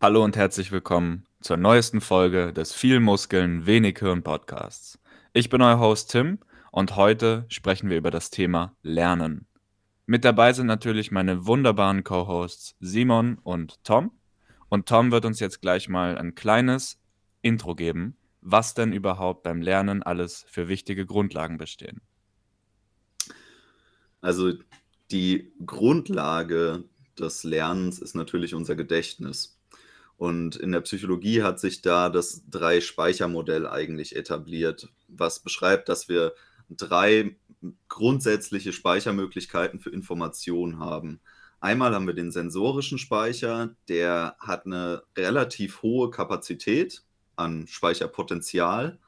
Hallo und herzlich willkommen zur neuesten Folge des Viel Muskeln, Wenig Hirn Podcasts. Ich bin euer Host Tim und heute sprechen wir über das Thema Lernen. Mit dabei sind natürlich meine wunderbaren Co-Hosts Simon und Tom. Und Tom wird uns jetzt gleich mal ein kleines Intro geben, was denn überhaupt beim Lernen alles für wichtige Grundlagen bestehen. Also die Grundlage des Lernens ist natürlich unser Gedächtnis. Und in der Psychologie hat sich da das Drei-Speicher-Modell eigentlich etabliert, was beschreibt, dass wir drei grundsätzliche Speichermöglichkeiten für Informationen haben. Einmal haben wir den sensorischen Speicher, der hat eine relativ hohe Kapazität an Speicherpotenzial.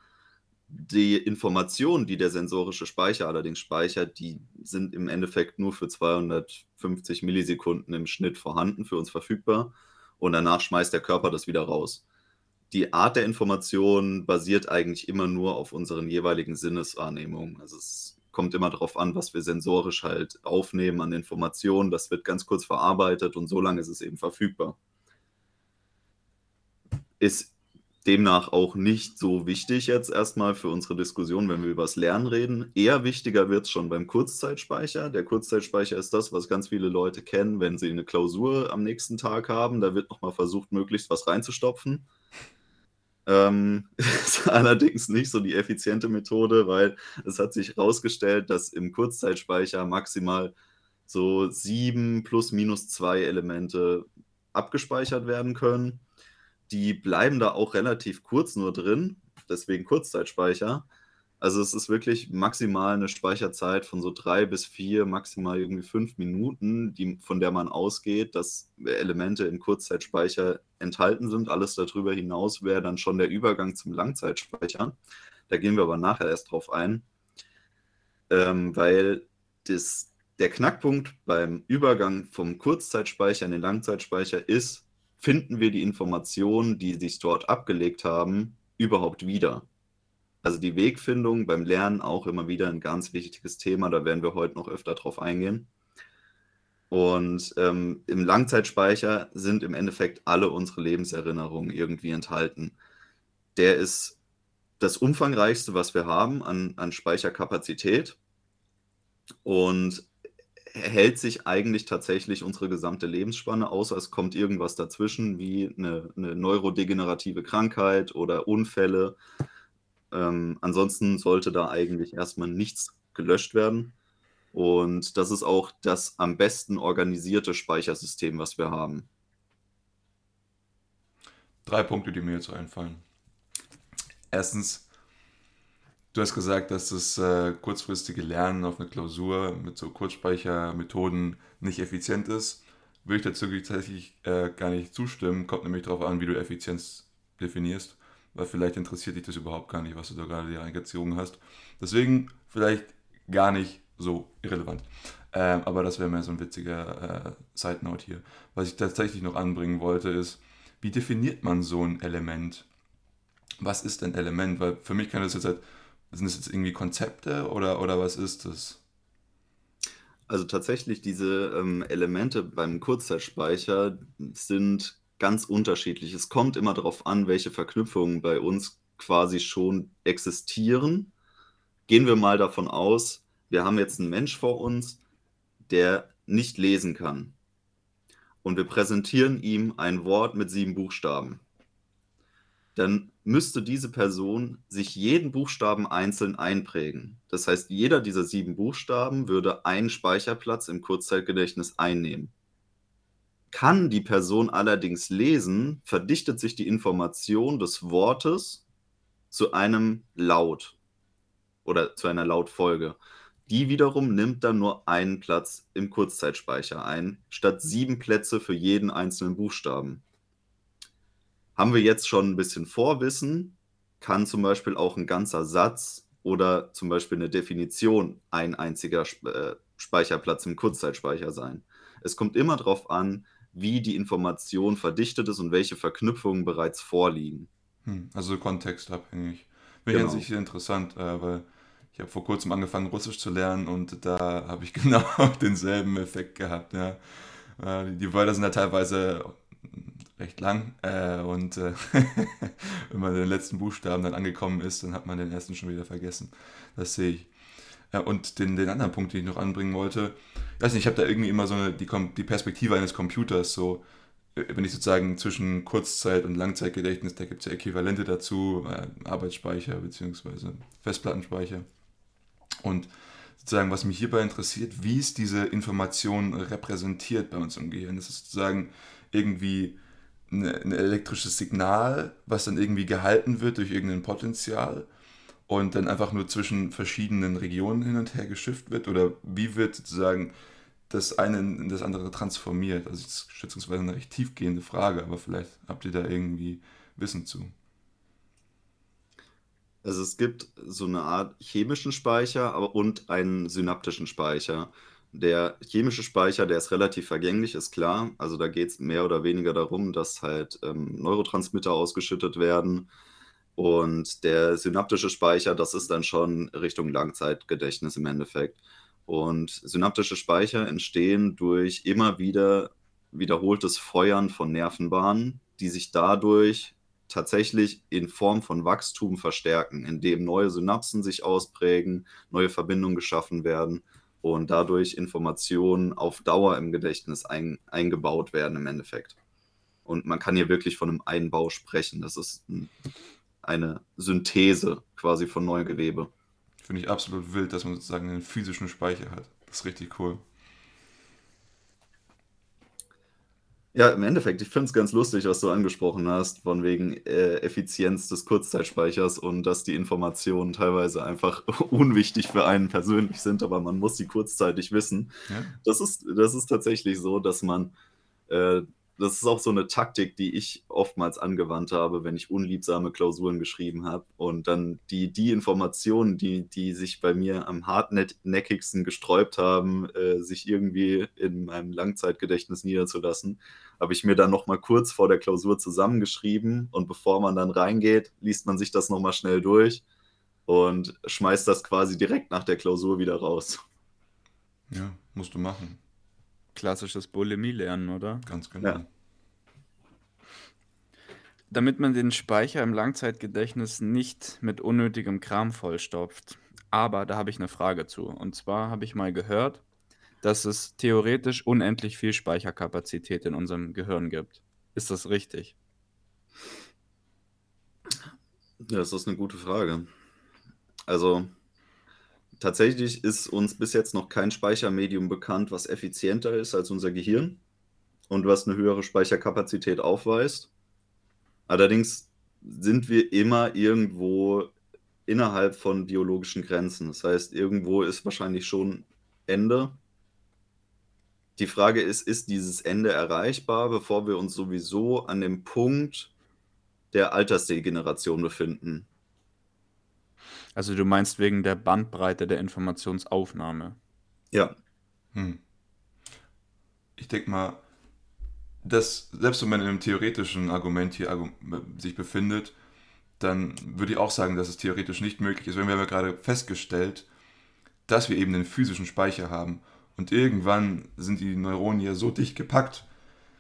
Die Informationen, die der sensorische Speicher allerdings speichert, die sind im Endeffekt nur für 250 Millisekunden im Schnitt vorhanden, für uns verfügbar und danach schmeißt der Körper das wieder raus. Die Art der Information basiert eigentlich immer nur auf unseren jeweiligen Sinneswahrnehmungen. Also es kommt immer darauf an, was wir sensorisch halt aufnehmen an Informationen. Das wird ganz kurz verarbeitet und so lange ist es eben verfügbar. Ist demnach auch nicht so wichtig jetzt erstmal für unsere Diskussion, wenn wir über das Lernen reden. Eher wichtiger wird es schon beim Kurzzeitspeicher. Der Kurzzeitspeicher ist das, was ganz viele Leute kennen, wenn sie eine Klausur am nächsten Tag haben. Da wird nochmal versucht, möglichst was reinzustopfen. Ähm, ist allerdings nicht so die effiziente Methode, weil es hat sich herausgestellt, dass im Kurzzeitspeicher maximal so sieben plus minus zwei Elemente abgespeichert werden können die bleiben da auch relativ kurz nur drin, deswegen Kurzzeitspeicher. Also es ist wirklich maximal eine Speicherzeit von so drei bis vier, maximal irgendwie fünf Minuten, die, von der man ausgeht, dass Elemente im Kurzzeitspeicher enthalten sind. Alles darüber hinaus wäre dann schon der Übergang zum Langzeitspeicher. Da gehen wir aber nachher erst drauf ein, ähm, weil das, der Knackpunkt beim Übergang vom Kurzzeitspeicher in den Langzeitspeicher ist, finden wir die Informationen, die sich dort abgelegt haben, überhaupt wieder? Also die Wegfindung beim Lernen auch immer wieder ein ganz wichtiges Thema, da werden wir heute noch öfter drauf eingehen. Und ähm, im Langzeitspeicher sind im Endeffekt alle unsere Lebenserinnerungen irgendwie enthalten. Der ist das umfangreichste, was wir haben an, an Speicherkapazität. Und hält sich eigentlich tatsächlich unsere gesamte Lebensspanne, außer es kommt irgendwas dazwischen, wie eine, eine neurodegenerative Krankheit oder Unfälle. Ähm, ansonsten sollte da eigentlich erstmal nichts gelöscht werden. Und das ist auch das am besten organisierte Speichersystem, was wir haben. Drei Punkte, die mir jetzt einfallen. Erstens, Du hast gesagt, dass das äh, kurzfristige Lernen auf eine Klausur mit so Kurzspeichermethoden nicht effizient ist. Würde ich dazu tatsächlich äh, gar nicht zustimmen. Kommt nämlich darauf an, wie du Effizienz definierst. Weil vielleicht interessiert dich das überhaupt gar nicht, was du da gerade hier reingezogen hast. Deswegen vielleicht gar nicht so irrelevant. Ähm, aber das wäre mehr so ein witziger äh, Side Note hier. Was ich tatsächlich noch anbringen wollte, ist, wie definiert man so ein Element? Was ist ein Element? Weil für mich kann das jetzt halt sind das jetzt irgendwie Konzepte oder, oder was ist das? Also tatsächlich, diese ähm, Elemente beim Kurzzeitspeicher sind ganz unterschiedlich. Es kommt immer darauf an, welche Verknüpfungen bei uns quasi schon existieren. Gehen wir mal davon aus, wir haben jetzt einen Mensch vor uns, der nicht lesen kann. Und wir präsentieren ihm ein Wort mit sieben Buchstaben. Dann müsste diese Person sich jeden Buchstaben einzeln einprägen. Das heißt, jeder dieser sieben Buchstaben würde einen Speicherplatz im Kurzzeitgedächtnis einnehmen. Kann die Person allerdings lesen, verdichtet sich die Information des Wortes zu einem Laut oder zu einer Lautfolge. Die wiederum nimmt dann nur einen Platz im Kurzzeitspeicher ein, statt sieben Plätze für jeden einzelnen Buchstaben. Haben wir jetzt schon ein bisschen Vorwissen, kann zum Beispiel auch ein ganzer Satz oder zum Beispiel eine Definition ein einziger äh, Speicherplatz im Kurzzeitspeicher sein. Es kommt immer darauf an, wie die Information verdichtet ist und welche Verknüpfungen bereits vorliegen. Hm, also kontextabhängig. Wäre genau. sich interessant, äh, weil ich habe vor kurzem angefangen, Russisch zu lernen und da habe ich genau denselben Effekt gehabt. Ja. Äh, die Wörter sind ja teilweise recht lang. Äh, und äh, wenn man den letzten Buchstaben dann angekommen ist, dann hat man den ersten schon wieder vergessen. Das sehe ich. Ja, und den, den anderen Punkt, den ich noch anbringen wollte, ich weiß nicht, ich habe da irgendwie immer so eine, die, die Perspektive eines Computers, so, äh, wenn ich sozusagen zwischen Kurzzeit- und Langzeitgedächtnis, da gibt es ja Äquivalente dazu, äh, Arbeitsspeicher bzw. Festplattenspeicher. Und sozusagen, was mich hierbei interessiert, wie ist diese Information repräsentiert bei uns im Gehirn? Das ist sozusagen irgendwie ein elektrisches Signal, was dann irgendwie gehalten wird durch irgendein Potenzial und dann einfach nur zwischen verschiedenen Regionen hin und her geschifft wird? Oder wie wird sozusagen das eine in das andere transformiert? Also das ist schätzungsweise eine recht tiefgehende Frage, aber vielleicht habt ihr da irgendwie Wissen zu. Also es gibt so eine Art chemischen Speicher und einen synaptischen Speicher. Der chemische Speicher, der ist relativ vergänglich, ist klar. Also da geht es mehr oder weniger darum, dass halt ähm, Neurotransmitter ausgeschüttet werden. Und der synaptische Speicher, das ist dann schon Richtung Langzeitgedächtnis im Endeffekt. Und synaptische Speicher entstehen durch immer wieder wiederholtes Feuern von Nervenbahnen, die sich dadurch tatsächlich in Form von Wachstum verstärken, indem neue Synapsen sich ausprägen, neue Verbindungen geschaffen werden und dadurch Informationen auf Dauer im Gedächtnis ein, eingebaut werden im Endeffekt. Und man kann hier wirklich von einem Einbau sprechen. Das ist ein, eine Synthese quasi von Neugewebe. Finde ich absolut wild, dass man sozusagen einen physischen Speicher hat. Das ist richtig cool. Ja, im Endeffekt, ich finde es ganz lustig, was du angesprochen hast, von wegen äh, Effizienz des Kurzzeitspeichers und dass die Informationen teilweise einfach unwichtig für einen persönlich sind, aber man muss sie kurzzeitig wissen. Ja. Das, ist, das ist tatsächlich so, dass man äh, das ist auch so eine Taktik, die ich oftmals angewandt habe, wenn ich unliebsame Klausuren geschrieben habe und dann die, die Informationen, die, die sich bei mir am hartnäckigsten gesträubt haben, äh, sich irgendwie in meinem Langzeitgedächtnis niederzulassen, habe ich mir dann nochmal kurz vor der Klausur zusammengeschrieben und bevor man dann reingeht, liest man sich das nochmal schnell durch und schmeißt das quasi direkt nach der Klausur wieder raus. Ja, musst du machen. Klassisches Bulimie-Lernen, oder? Ganz genau. Ja. Damit man den Speicher im Langzeitgedächtnis nicht mit unnötigem Kram vollstopft. Aber da habe ich eine Frage zu. Und zwar habe ich mal gehört, dass es theoretisch unendlich viel Speicherkapazität in unserem Gehirn gibt. Ist das richtig? Ja, das ist eine gute Frage. Also, Tatsächlich ist uns bis jetzt noch kein Speichermedium bekannt, was effizienter ist als unser Gehirn und was eine höhere Speicherkapazität aufweist. Allerdings sind wir immer irgendwo innerhalb von biologischen Grenzen. Das heißt, irgendwo ist wahrscheinlich schon Ende. Die Frage ist, ist dieses Ende erreichbar, bevor wir uns sowieso an dem Punkt der Altersdegeneration befinden? Also du meinst wegen der Bandbreite der Informationsaufnahme. Ja. Hm. Ich denke mal, dass selbst wenn man in einem theoretischen Argument hier sich befindet, dann würde ich auch sagen, dass es theoretisch nicht möglich ist. Wenn wir haben ja gerade festgestellt, dass wir eben einen physischen Speicher haben und irgendwann sind die Neuronen ja so dicht gepackt,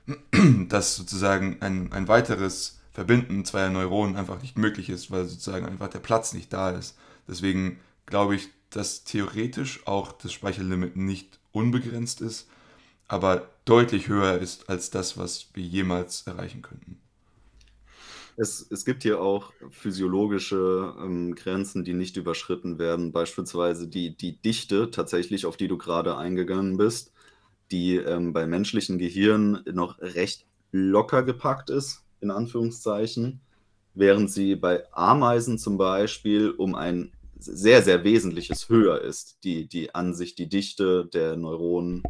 dass sozusagen ein, ein weiteres Verbinden zweier Neuronen einfach nicht möglich ist, weil sozusagen einfach der Platz nicht da ist. Deswegen glaube ich, dass theoretisch auch das Speicherlimit nicht unbegrenzt ist, aber deutlich höher ist als das, was wir jemals erreichen könnten. Es, es gibt hier auch physiologische ähm, Grenzen, die nicht überschritten werden, beispielsweise die, die Dichte tatsächlich, auf die du gerade eingegangen bist, die ähm, bei menschlichen Gehirn noch recht locker gepackt ist in Anführungszeichen, während sie bei Ameisen zum Beispiel um ein sehr, sehr wesentliches höher ist, die, die Ansicht, die Dichte der Neuronen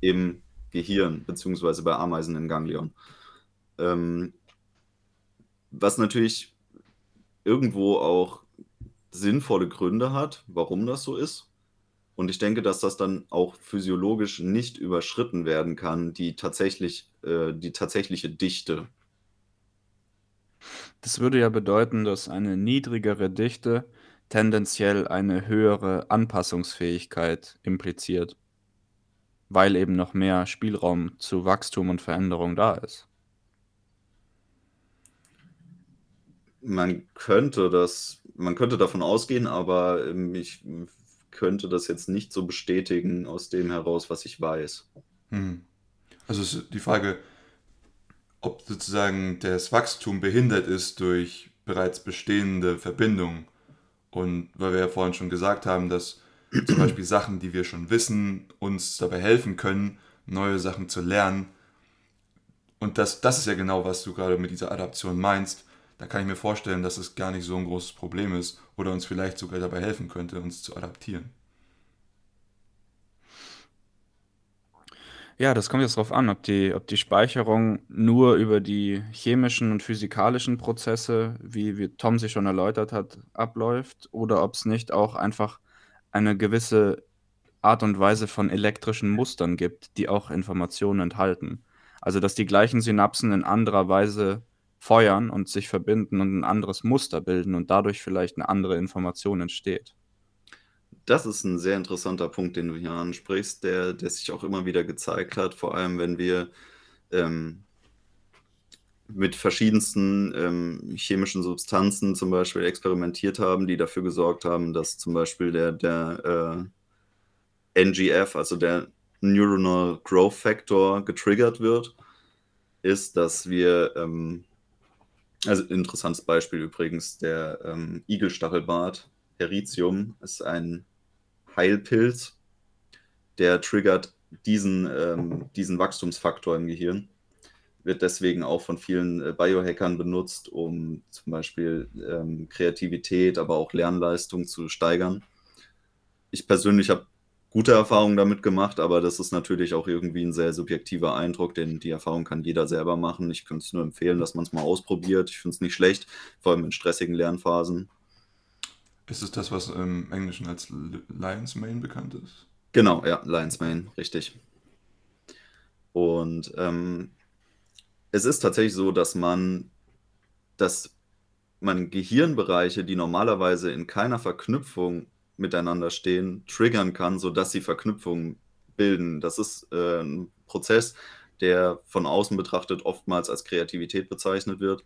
im Gehirn, beziehungsweise bei Ameisen im Ganglion. Ähm, was natürlich irgendwo auch sinnvolle Gründe hat, warum das so ist. Und ich denke, dass das dann auch physiologisch nicht überschritten werden kann, die, tatsächlich, äh, die tatsächliche Dichte das würde ja bedeuten, dass eine niedrigere Dichte tendenziell eine höhere Anpassungsfähigkeit impliziert, weil eben noch mehr Spielraum zu Wachstum und Veränderung da ist. Man könnte das man könnte davon ausgehen, aber, ähm, ich könnte das jetzt nicht so bestätigen aus dem heraus, was ich weiß. Hm. Also die Frage, ob sozusagen das Wachstum behindert ist durch bereits bestehende Verbindungen. Und weil wir ja vorhin schon gesagt haben, dass zum Beispiel Sachen, die wir schon wissen, uns dabei helfen können, neue Sachen zu lernen. Und das, das ist ja genau, was du gerade mit dieser Adaption meinst. Da kann ich mir vorstellen, dass es gar nicht so ein großes Problem ist oder uns vielleicht sogar dabei helfen könnte, uns zu adaptieren. Ja, das kommt jetzt drauf an, ob die ob die Speicherung nur über die chemischen und physikalischen Prozesse, wie wie Tom sich schon erläutert hat, abläuft oder ob es nicht auch einfach eine gewisse Art und Weise von elektrischen Mustern gibt, die auch Informationen enthalten. Also, dass die gleichen Synapsen in anderer Weise feuern und sich verbinden und ein anderes Muster bilden und dadurch vielleicht eine andere Information entsteht. Das ist ein sehr interessanter Punkt, den du hier ansprichst, der der sich auch immer wieder gezeigt hat, vor allem wenn wir, ähm mit verschiedensten, ähm, chemischen Substanzen zum Beispiel experimentiert haben, die dafür gesorgt haben, dass zum Beispiel der der, äh, NGF, also der Neuronal Growth Factor getriggert wird, ist, dass wir, ähm also interessantes Beispiel übrigens, der, ähm, Igelstachelbart, Heritium, ist ein Heilpilz, der triggert diesen, ähm, diesen Wachstumsfaktor im Gehirn. Wird deswegen auch von vielen äh, Biohackern benutzt, um zum Beispiel ähm, Kreativität, aber auch Lernleistung zu steigern. Ich persönlich habe gute Erfahrungen damit gemacht, aber das ist natürlich auch irgendwie ein sehr subjektiver Eindruck, denn die Erfahrung kann jeder selber machen. Ich könnte es nur empfehlen, dass man es mal ausprobiert. Ich finde es nicht schlecht, vor allem in stressigen Lernphasen. Ist es das, was im Englischen als Lion's Mane bekannt ist? Genau, ja, Lion's Mane, richtig. Und ähm, es ist tatsächlich so, dass man, dass man Gehirnbereiche, die normalerweise in keiner Verknüpfung miteinander stehen, triggern kann, sodass sie Verknüpfungen bilden. Das ist äh, ein Prozess, der von außen betrachtet oftmals als Kreativität bezeichnet wird.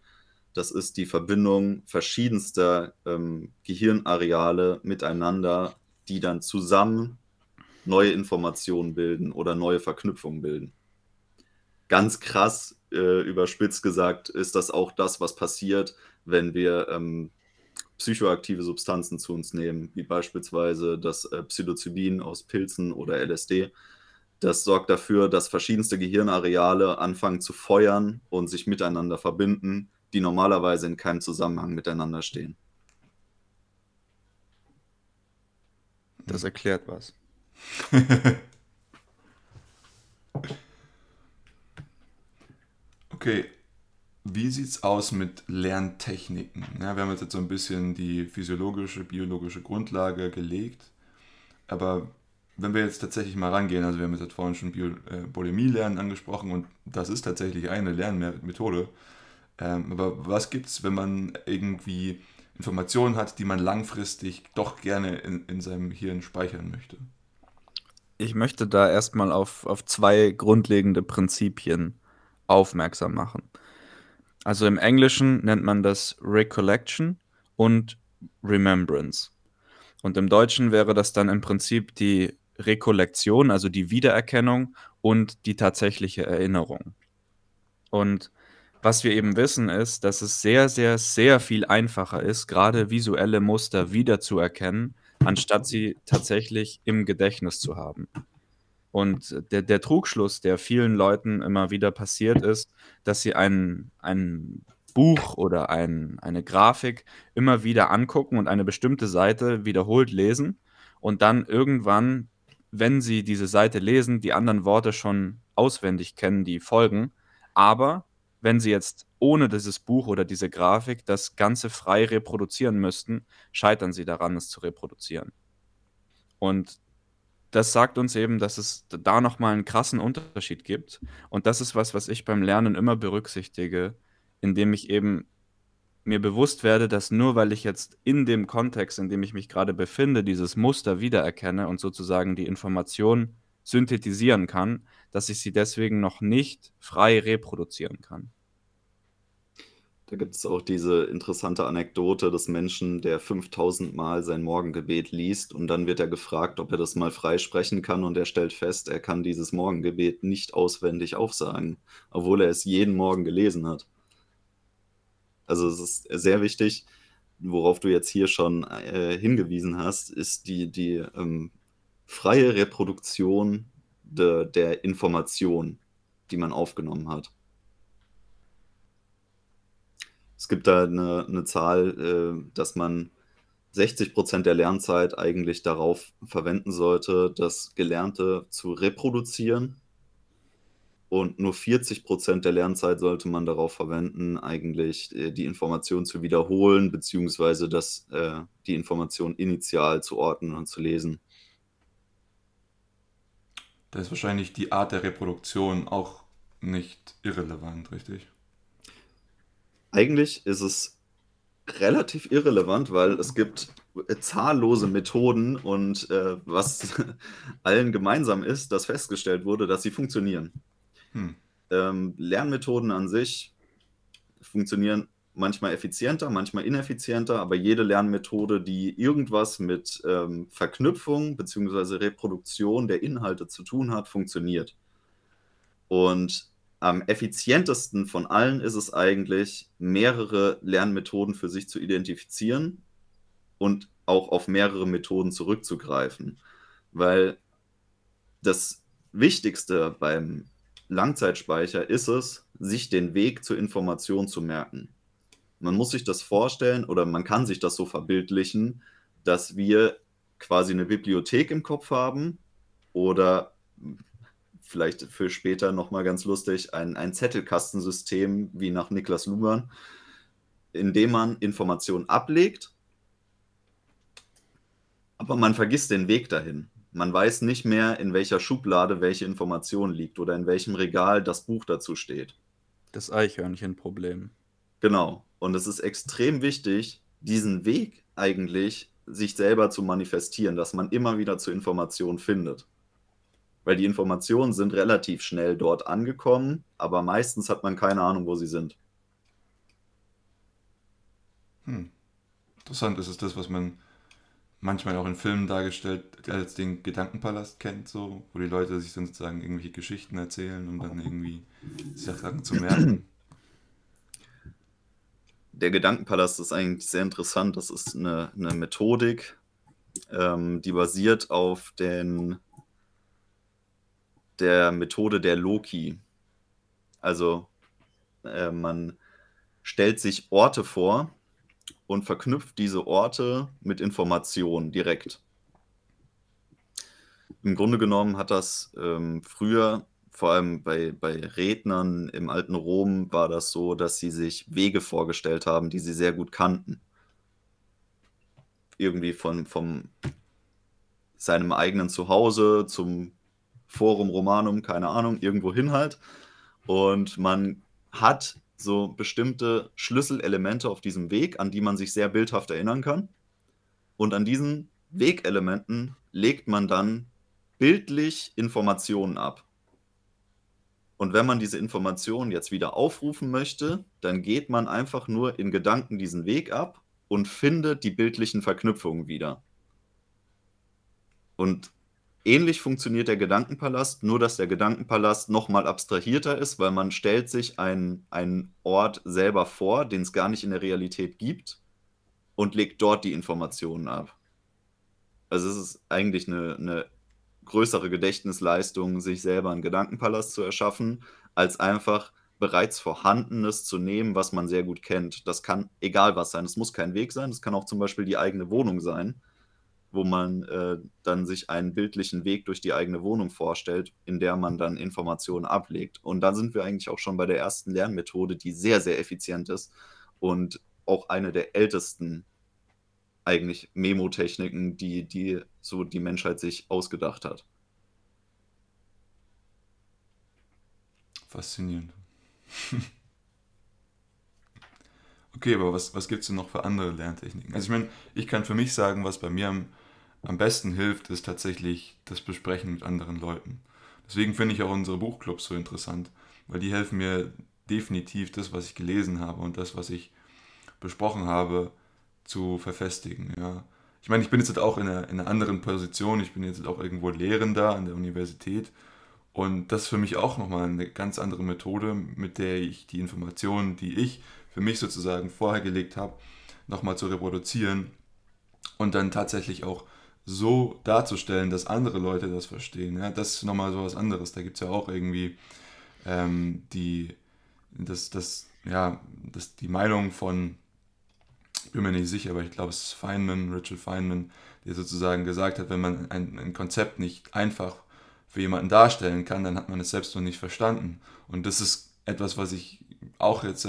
Das ist die Verbindung verschiedenster ähm, Gehirnareale miteinander, die dann zusammen neue Informationen bilden oder neue Verknüpfungen bilden. Ganz krass äh, überspitzt gesagt ist das auch das, was passiert, wenn wir ähm, psychoaktive Substanzen zu uns nehmen, wie beispielsweise das äh, Psilocybin aus Pilzen oder LSD. Das sorgt dafür, dass verschiedenste Gehirnareale anfangen zu feuern und sich miteinander verbinden, die normalerweise in keinem Zusammenhang miteinander stehen. Das erklärt was. okay, wie sieht es aus mit Lerntechniken? Ja, wir haben jetzt so ein bisschen die physiologische, biologische Grundlage gelegt, aber wenn wir jetzt tatsächlich mal rangehen, also wir haben jetzt vorhin schon Bio, äh, Bulimie-Lernen angesprochen und das ist tatsächlich eine Lernmethode, ähm, aber was gibt es, wenn man irgendwie Informationen hat, die man langfristig doch gerne in, in seinem Hirn speichern möchte? Ich möchte da erstmal auf, auf zwei grundlegende Prinzipien aufmerksam machen. Also im Englischen nennt man das Recollection und Remembrance. Und im Deutschen wäre das dann im Prinzip die Rekollektion, also die Wiedererkennung und die tatsächliche Erinnerung. Und was wir eben wissen, ist, dass es sehr, sehr, sehr viel einfacher ist, gerade visuelle Muster wiederzuerkennen, anstatt sie tatsächlich im Gedächtnis zu haben. Und der, der Trugschluss, der vielen Leuten immer wieder passiert, ist, dass sie ein, ein Buch oder ein, eine Grafik immer wieder angucken und eine bestimmte Seite wiederholt lesen und dann irgendwann, wenn sie diese Seite lesen, die anderen Worte schon auswendig kennen, die folgen. Aber wenn sie jetzt ohne dieses Buch oder diese Grafik das Ganze frei reproduzieren müssten, scheitern sie daran, es zu reproduzieren. Und das sagt uns eben, dass es da nochmal einen krassen Unterschied gibt. Und das ist was, was ich beim Lernen immer berücksichtige, indem ich eben mir bewusst werde, dass nur weil ich jetzt in dem Kontext, in dem ich mich gerade befinde, dieses Muster wiedererkenne und sozusagen die Information synthetisieren kann, dass ich sie deswegen noch nicht frei reproduzieren kann. Da gibt es auch diese interessante Anekdote des Menschen, der 5000 Mal sein Morgengebet liest und dann wird er gefragt, ob er das mal frei sprechen kann und er stellt fest, er kann dieses Morgengebet nicht auswendig aufsagen, obwohl er es jeden Morgen gelesen hat. Also es ist sehr wichtig, worauf du jetzt hier schon äh, hingewiesen hast, ist die, die ähm, freie Reproduktion de, der Information, die man aufgenommen hat. Es gibt da eine, eine Zahl, äh, dass man 60 Prozent der Lernzeit eigentlich darauf verwenden sollte, das Gelernte zu reproduzieren. Und nur 40 Prozent der Lernzeit sollte man darauf verwenden, eigentlich äh, die Information zu wiederholen, beziehungsweise das, äh, die Information initial zu ordnen und zu lesen. Da ist wahrscheinlich die Art der Reproduktion auch nicht irrelevant, richtig? Eigentlich ist es relativ irrelevant, weil es gibt zahllose Methoden und äh, was allen gemeinsam ist, dass festgestellt wurde, dass sie funktionieren. Hm. Ähm, Lernmethoden an sich funktionieren manchmal effizienter, manchmal ineffizienter, aber jede Lernmethode, die irgendwas mit ähm, Verknüpfung bzw. Reproduktion der Inhalte zu tun hat, funktioniert. Und am effizientesten von allen ist es eigentlich, mehrere Lernmethoden für sich zu identifizieren und auch auf mehrere Methoden zurückzugreifen. Weil das Wichtigste beim Langzeitspeicher ist es, sich den Weg zur Information zu merken. Man muss sich das vorstellen oder man kann sich das so verbildlichen, dass wir quasi eine Bibliothek im Kopf haben oder vielleicht für später nochmal ganz lustig, ein, ein Zettelkastensystem wie nach Niklas Luhmann, in dem man Informationen ablegt, aber man vergisst den Weg dahin. Man weiß nicht mehr, in welcher Schublade welche Information liegt oder in welchem Regal das Buch dazu steht. Das Eichhörnchenproblem. Genau. Und es ist extrem wichtig, diesen Weg eigentlich sich selber zu manifestieren, dass man immer wieder zu Informationen findet weil die Informationen sind relativ schnell dort angekommen, aber meistens hat man keine Ahnung, wo sie sind. Hm. Interessant, das ist das, was man manchmal auch in Filmen dargestellt als den Gedankenpalast kennt, so, wo die Leute sich dann sozusagen irgendwelche Geschichten erzählen, um dann irgendwie Sachen zu merken. Der Gedankenpalast ist eigentlich sehr interessant. Das ist eine, eine Methodik, ähm, die basiert auf den der Methode der Loki. Also äh, man stellt sich Orte vor und verknüpft diese Orte mit Informationen direkt. Im Grunde genommen hat das ähm, früher, vor allem bei, bei Rednern im alten Rom, war das so, dass sie sich Wege vorgestellt haben, die sie sehr gut kannten. Irgendwie von vom seinem eigenen Zuhause zum Forum Romanum, keine Ahnung, irgendwo hin halt. Und man hat so bestimmte Schlüsselelemente auf diesem Weg, an die man sich sehr bildhaft erinnern kann. Und an diesen Wegelementen legt man dann bildlich Informationen ab. Und wenn man diese Informationen jetzt wieder aufrufen möchte, dann geht man einfach nur in Gedanken diesen Weg ab und findet die bildlichen Verknüpfungen wieder. Und Ähnlich funktioniert der Gedankenpalast, nur dass der Gedankenpalast nochmal abstrahierter ist, weil man stellt sich einen, einen Ort selber vor, den es gar nicht in der Realität gibt und legt dort die Informationen ab. Also es ist eigentlich eine, eine größere Gedächtnisleistung, sich selber einen Gedankenpalast zu erschaffen, als einfach bereits Vorhandenes zu nehmen, was man sehr gut kennt. Das kann egal was sein. Es muss kein Weg sein, es kann auch zum Beispiel die eigene Wohnung sein wo man äh, dann sich einen bildlichen Weg durch die eigene Wohnung vorstellt, in der man dann Informationen ablegt. Und da sind wir eigentlich auch schon bei der ersten Lernmethode, die sehr, sehr effizient ist und auch eine der ältesten eigentlich Memo-Techniken, die, die so die Menschheit sich ausgedacht hat. Faszinierend. okay, aber was, was gibt es denn noch für andere Lerntechniken? Also ich meine, ich kann für mich sagen, was bei mir am am besten hilft, ist tatsächlich das Besprechen mit anderen Leuten. Deswegen finde ich auch unsere Buchclubs so interessant, weil die helfen mir, definitiv das, was ich gelesen habe und das, was ich besprochen habe, zu verfestigen. Ja. Ich meine, ich bin jetzt auch in einer, in einer anderen Position, ich bin jetzt auch irgendwo Lehrender an der Universität und das ist für mich auch nochmal eine ganz andere Methode, mit der ich die Informationen, die ich für mich sozusagen vorher gelegt habe, nochmal zu reproduzieren und dann tatsächlich auch so darzustellen, dass andere Leute das verstehen. Ja, das ist nochmal so was anderes. Da gibt es ja auch irgendwie ähm, die, das, das, ja, das, die Meinung von, ich bin mir nicht sicher, aber ich glaube, es ist Feynman, Richard Feynman, der sozusagen gesagt hat, wenn man ein, ein Konzept nicht einfach für jemanden darstellen kann, dann hat man es selbst noch nicht verstanden. Und das ist etwas, was ich auch jetzt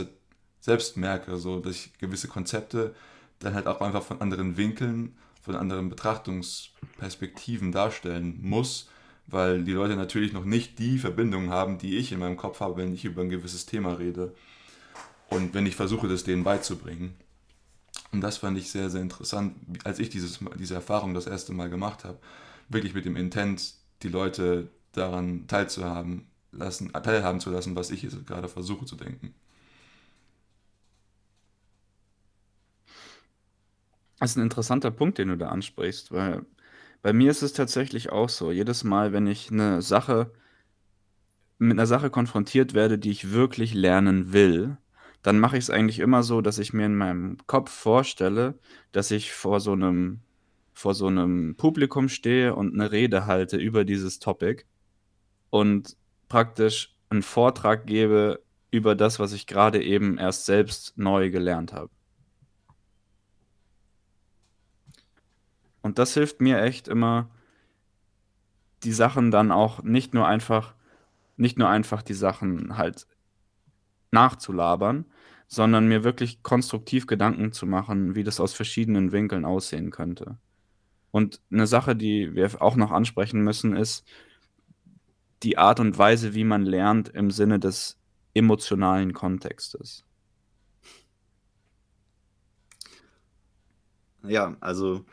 selbst merke, so dass ich gewisse Konzepte dann halt auch einfach von anderen Winkeln, von anderen Betrachtungsperspektiven darstellen muss, weil die Leute natürlich noch nicht die Verbindung haben, die ich in meinem Kopf habe, wenn ich über ein gewisses Thema rede und wenn ich versuche, das denen beizubringen. Und das fand ich sehr, sehr interessant, als ich dieses, diese Erfahrung das erste Mal gemacht habe, wirklich mit dem Intent, die Leute daran teilzuhaben lassen, teilhaben zu lassen, was ich jetzt gerade versuche zu denken. Das ist ein interessanter Punkt, den du da ansprichst, weil bei mir ist es tatsächlich auch so. Jedes Mal, wenn ich eine Sache mit einer Sache konfrontiert werde, die ich wirklich lernen will, dann mache ich es eigentlich immer so, dass ich mir in meinem Kopf vorstelle, dass ich vor so einem vor so einem Publikum stehe und eine Rede halte über dieses Topic und praktisch einen Vortrag gebe über das, was ich gerade eben erst selbst neu gelernt habe. Und das hilft mir echt immer, die Sachen dann auch nicht nur einfach nicht nur einfach die Sachen halt nachzulabern, sondern mir wirklich konstruktiv Gedanken zu machen, wie das aus verschiedenen Winkeln aussehen könnte. Und eine Sache, die wir auch noch ansprechen müssen, ist die Art und Weise, wie man lernt im Sinne des emotionalen Kontextes. Ja, also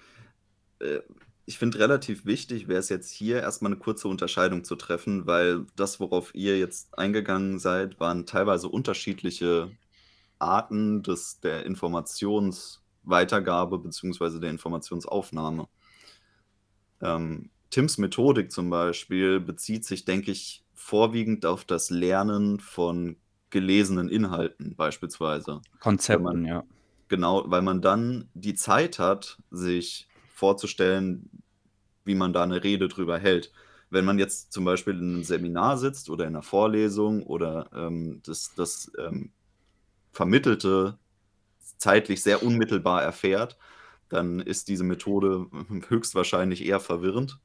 äh, ich finde relativ wichtig wäre es jetzt hier erstmal eine kurze Unterscheidung zu treffen, weil das, worauf ihr jetzt eingegangen seid, waren teilweise unterschiedliche Arten des, der Informationsweitergabe bzw. der Informationsaufnahme. Ähm, Tims Methodik zum Beispiel bezieht sich, denke ich, vorwiegend auf das Lernen von gelesenen Inhalten beispielsweise. Konzepten, man, ja. Genau, weil man dann die Zeit hat, sich vorzustellen, wie man da eine Rede drüber hält. Wenn man jetzt zum Beispiel in einem Seminar sitzt oder in einer Vorlesung oder ähm, das, das ähm, Vermittelte zeitlich sehr unmittelbar erfährt, dann ist diese Methode höchstwahrscheinlich eher verwirrend.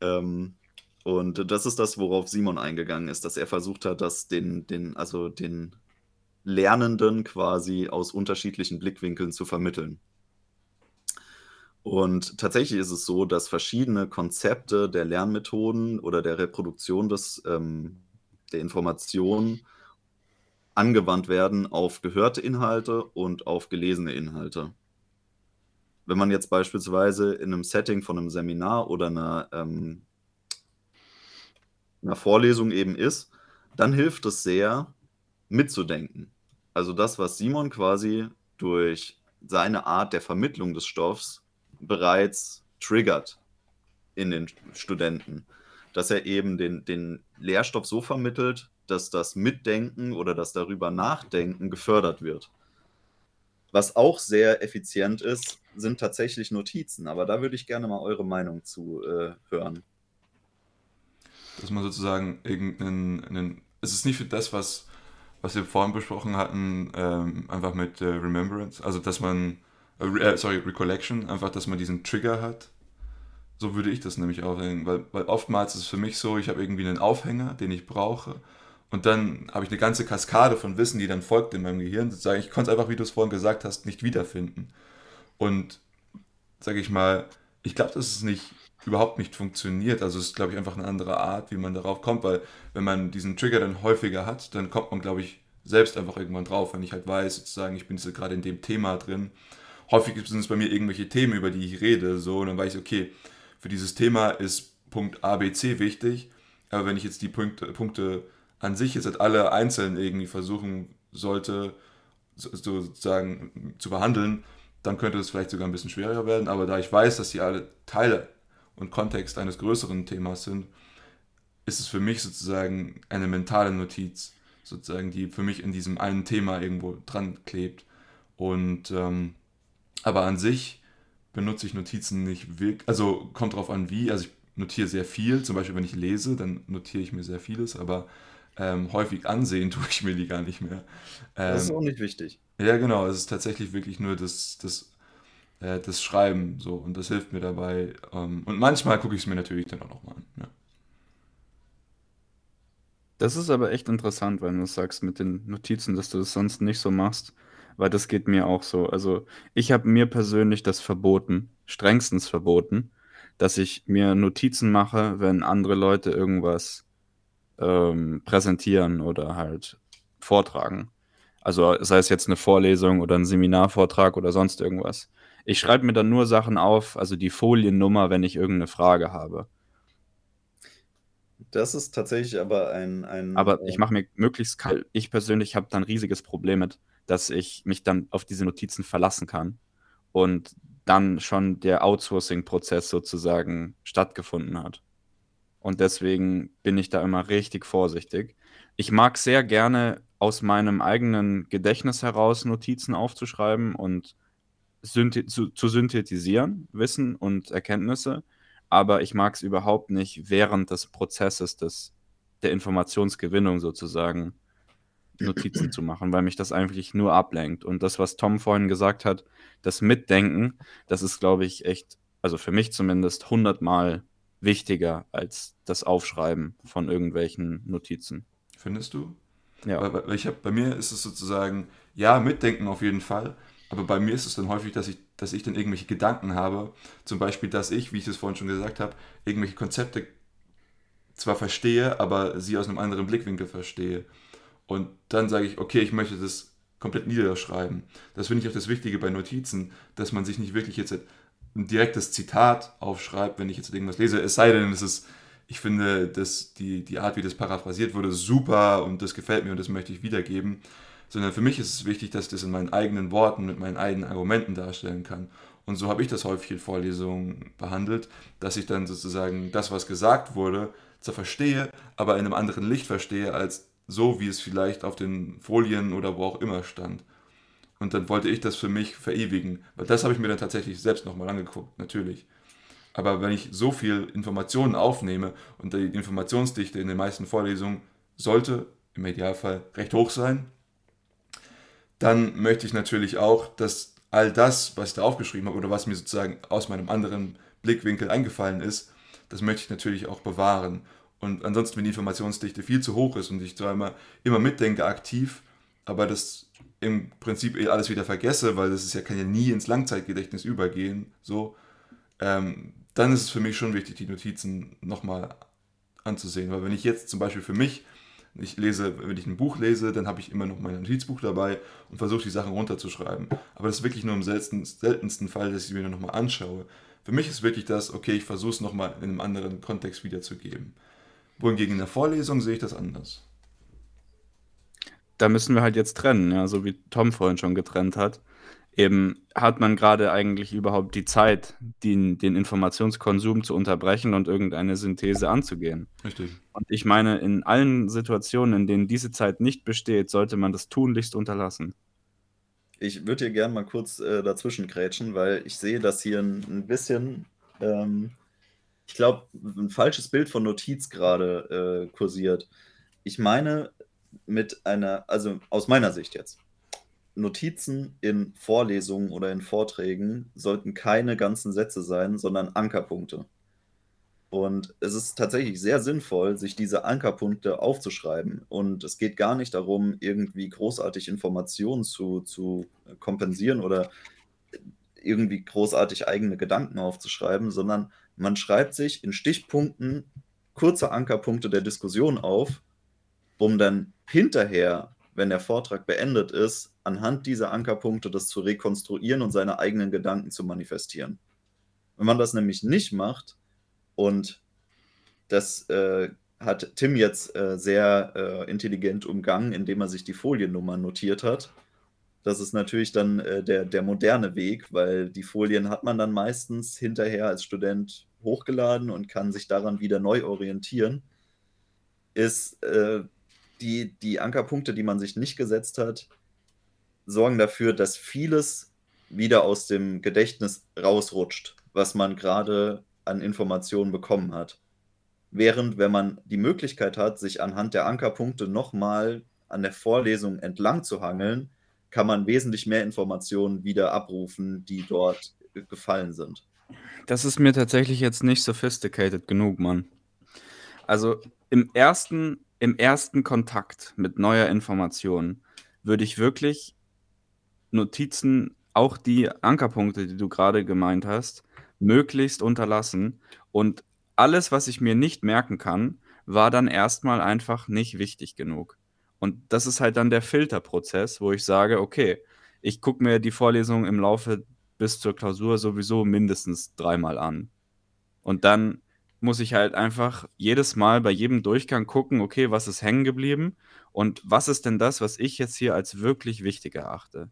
Ähm, und das ist das, worauf Simon eingegangen ist, dass er versucht hat, das den, den, also den Lernenden quasi aus unterschiedlichen Blickwinkeln zu vermitteln. Und tatsächlich ist es so, dass verschiedene Konzepte der Lernmethoden oder der Reproduktion des, ähm, der Information angewandt werden auf gehörte Inhalte und auf gelesene Inhalte. Wenn man jetzt beispielsweise in einem Setting von einem Seminar oder einer, ähm, einer Vorlesung eben ist, dann hilft es sehr, mitzudenken. Also das, was Simon quasi durch seine Art der Vermittlung des Stoffs bereits triggert in den Studenten, dass er eben den, den Lehrstoff so vermittelt, dass das Mitdenken oder das darüber Nachdenken gefördert wird. Was auch sehr effizient ist, sind tatsächlich Notizen, aber da würde ich gerne mal eure Meinung zu äh, hören. Dass man sozusagen irgendeinen, es ist nicht für das, was, was wir vorhin besprochen hatten, ähm, einfach mit äh, Remembrance, also dass man äh, sorry, Recollection, einfach, dass man diesen Trigger hat. So würde ich das nämlich aufhängen, weil, weil oftmals ist es für mich so, ich habe irgendwie einen Aufhänger, den ich brauche. Und dann habe ich eine ganze Kaskade von Wissen, die dann folgt in meinem Gehirn. Sozusagen, ich konnte es einfach, wie du es vorhin gesagt hast, nicht wiederfinden. Und sage ich mal, ich glaube, dass es nicht überhaupt nicht funktioniert. Also es ist, glaube ich, einfach eine andere Art, wie man darauf kommt, weil wenn man diesen Trigger dann häufiger hat, dann kommt man, glaube ich, selbst einfach irgendwann drauf, wenn ich halt weiß, sozusagen, ich bin jetzt gerade in dem Thema drin häufig sind es bei mir irgendwelche Themen, über die ich rede, so, und dann weiß ich, okay, für dieses Thema ist Punkt A, B, C wichtig, aber wenn ich jetzt die Punkte, Punkte an sich jetzt alle einzeln irgendwie versuchen sollte, sozusagen zu behandeln, dann könnte es vielleicht sogar ein bisschen schwerer werden. Aber da ich weiß, dass sie alle Teile und Kontext eines größeren Themas sind, ist es für mich sozusagen eine mentale Notiz, sozusagen, die für mich in diesem einen Thema irgendwo dran klebt. Und ähm, aber an sich benutze ich Notizen nicht wirklich, also kommt drauf an wie, also ich notiere sehr viel, zum Beispiel wenn ich lese, dann notiere ich mir sehr vieles, aber ähm, häufig ansehen tue ich mir die gar nicht mehr. Ähm, das ist ähm, auch nicht wichtig. Ja, genau, es ist tatsächlich wirklich nur das, das, äh, das Schreiben so und das hilft mir dabei. Ähm, und manchmal gucke ich es mir natürlich dann auch nochmal an. Ja. Das ist aber echt interessant, wenn du sagst mit den Notizen, dass du das sonst nicht so machst, weil das geht mir auch so. Also ich habe mir persönlich das verboten, strengstens verboten, dass ich mir Notizen mache, wenn andere Leute irgendwas ähm, präsentieren oder halt vortragen. Also sei es jetzt eine Vorlesung oder ein Seminarvortrag oder sonst irgendwas. Ich schreibe mir dann nur Sachen auf, also die Foliennummer, wenn ich irgendeine Frage habe. Das ist tatsächlich aber ein. ein aber ich mache mir möglichst kalt. Ich persönlich habe da ein riesiges Problem mit, dass ich mich dann auf diese Notizen verlassen kann und dann schon der Outsourcing-Prozess sozusagen stattgefunden hat. Und deswegen bin ich da immer richtig vorsichtig. Ich mag sehr gerne aus meinem eigenen Gedächtnis heraus Notizen aufzuschreiben und zu, zu synthetisieren, Wissen und Erkenntnisse. Aber ich mag es überhaupt nicht während des Prozesses des, der Informationsgewinnung sozusagen Notizen zu machen, weil mich das eigentlich nur ablenkt. Und das, was Tom vorhin gesagt hat, das Mitdenken, das ist, glaube ich, echt, also für mich zumindest, hundertmal wichtiger als das Aufschreiben von irgendwelchen Notizen. Findest du? Ja. Weil, weil ich hab, bei mir ist es sozusagen, ja, mitdenken auf jeden Fall, aber bei mir ist es dann häufig, dass ich, dass ich dann irgendwelche Gedanken habe. Zum Beispiel, dass ich, wie ich es vorhin schon gesagt habe, irgendwelche Konzepte zwar verstehe, aber sie aus einem anderen Blickwinkel verstehe. Und dann sage ich, okay, ich möchte das komplett niederschreiben. Das finde ich auch das Wichtige bei Notizen, dass man sich nicht wirklich jetzt ein direktes Zitat aufschreibt, wenn ich jetzt irgendwas lese. Es sei denn, es ist, ich finde, dass die, die Art, wie das paraphrasiert wurde, super und das gefällt mir und das möchte ich wiedergeben. Sondern für mich ist es wichtig, dass ich das in meinen eigenen Worten, mit meinen eigenen Argumenten darstellen kann. Und so habe ich das häufig in Vorlesungen behandelt, dass ich dann sozusagen das, was gesagt wurde, zwar verstehe, aber in einem anderen Licht verstehe, als so, wie es vielleicht auf den Folien oder wo auch immer stand. Und dann wollte ich das für mich verewigen. Weil das habe ich mir dann tatsächlich selbst nochmal angeguckt, natürlich. Aber wenn ich so viel Informationen aufnehme und die Informationsdichte in den meisten Vorlesungen sollte im Idealfall recht hoch sein, dann möchte ich natürlich auch, dass all das, was ich da aufgeschrieben habe oder was mir sozusagen aus meinem anderen Blickwinkel eingefallen ist, das möchte ich natürlich auch bewahren. Und ansonsten, wenn die Informationsdichte viel zu hoch ist und ich zwar immer, immer mitdenke aktiv, aber das im Prinzip eh alles wieder vergesse, weil das ist ja, kann ja nie ins Langzeitgedächtnis übergehen, so, ähm, dann ist es für mich schon wichtig, die Notizen nochmal anzusehen. Weil wenn ich jetzt zum Beispiel für mich, ich lese, wenn ich ein Buch lese, dann habe ich immer noch mein Notizbuch dabei und versuche die Sachen runterzuschreiben. Aber das ist wirklich nur im seltensten, seltensten Fall, dass ich mir nochmal anschaue. Für mich ist wirklich das, okay, ich versuche es nochmal in einem anderen Kontext wiederzugeben. Wohingegen in der Vorlesung sehe ich das anders da müssen wir halt jetzt trennen, ja, so wie Tom vorhin schon getrennt hat. Eben hat man gerade eigentlich überhaupt die Zeit, den, den Informationskonsum zu unterbrechen und irgendeine Synthese anzugehen. Richtig. Und ich meine, in allen Situationen, in denen diese Zeit nicht besteht, sollte man das tunlichst unterlassen. Ich würde hier gerne mal kurz äh, dazwischen grätschen, weil ich sehe, dass hier ein, ein bisschen, ähm, ich glaube, ein falsches Bild von Notiz gerade äh, kursiert. Ich meine, mit einer, also aus meiner Sicht jetzt, Notizen in Vorlesungen oder in Vorträgen sollten keine ganzen Sätze sein, sondern Ankerpunkte. Und es ist tatsächlich sehr sinnvoll, sich diese Ankerpunkte aufzuschreiben. Und es geht gar nicht darum, irgendwie großartig Informationen zu, zu kompensieren oder irgendwie großartig eigene Gedanken aufzuschreiben, sondern man schreibt sich in Stichpunkten kurze Ankerpunkte der Diskussion auf um dann hinterher, wenn der Vortrag beendet ist, anhand dieser Ankerpunkte das zu rekonstruieren und seine eigenen Gedanken zu manifestieren. Wenn man das nämlich nicht macht und das äh, hat Tim jetzt äh, sehr äh, intelligent umgangen, indem er sich die Foliennummern notiert hat. Das ist natürlich dann äh, der, der moderne Weg, weil die Folien hat man dann meistens hinterher als Student hochgeladen und kann sich daran wieder neu orientieren. Ist äh, die, die Ankerpunkte, die man sich nicht gesetzt hat, sorgen dafür, dass vieles wieder aus dem Gedächtnis rausrutscht, was man gerade an Informationen bekommen hat. Während, wenn man die Möglichkeit hat, sich anhand der Ankerpunkte nochmal an der Vorlesung entlang zu hangeln, kann man wesentlich mehr Informationen wieder abrufen, die dort gefallen sind. Das ist mir tatsächlich jetzt nicht sophisticated genug, Mann. Also im ersten, im ersten Kontakt mit neuer Information würde ich wirklich Notizen, auch die Ankerpunkte, die du gerade gemeint hast, möglichst unterlassen. Und alles, was ich mir nicht merken kann, war dann erstmal einfach nicht wichtig genug. Und das ist halt dann der Filterprozess, wo ich sage, okay, ich gucke mir die Vorlesung im Laufe bis zur Klausur sowieso mindestens dreimal an. Und dann muss ich halt einfach jedes Mal bei jedem Durchgang gucken, okay, was ist hängen geblieben und was ist denn das, was ich jetzt hier als wirklich wichtig erachte.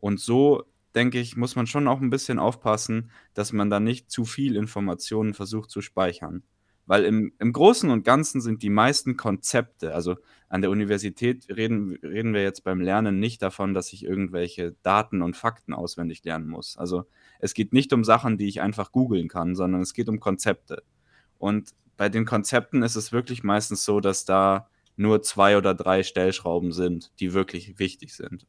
Und so, denke ich, muss man schon auch ein bisschen aufpassen, dass man da nicht zu viel Informationen versucht zu speichern. Weil im, im Großen und Ganzen sind die meisten Konzepte, also an der Universität reden, reden wir jetzt beim Lernen nicht davon, dass ich irgendwelche Daten und Fakten auswendig lernen muss. Also es geht nicht um Sachen, die ich einfach googeln kann, sondern es geht um Konzepte. Und bei den Konzepten ist es wirklich meistens so, dass da nur zwei oder drei Stellschrauben sind, die wirklich wichtig sind.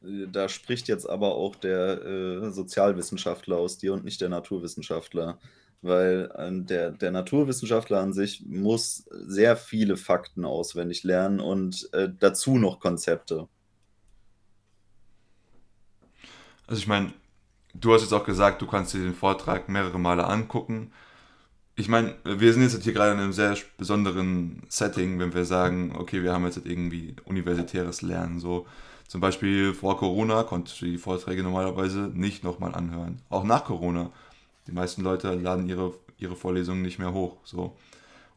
Da spricht jetzt aber auch der äh, Sozialwissenschaftler aus dir und nicht der Naturwissenschaftler weil äh, der, der Naturwissenschaftler an sich muss sehr viele Fakten auswendig lernen und äh, dazu noch Konzepte. Also ich meine, du hast jetzt auch gesagt, du kannst dir den Vortrag mehrere Male angucken. Ich meine, wir sind jetzt hier gerade in einem sehr besonderen Setting, wenn wir sagen, okay, wir haben jetzt irgendwie universitäres Lernen. So zum Beispiel vor Corona konnte ich die Vorträge normalerweise nicht nochmal anhören. Auch nach Corona die meisten Leute laden ihre, ihre Vorlesungen nicht mehr hoch. So.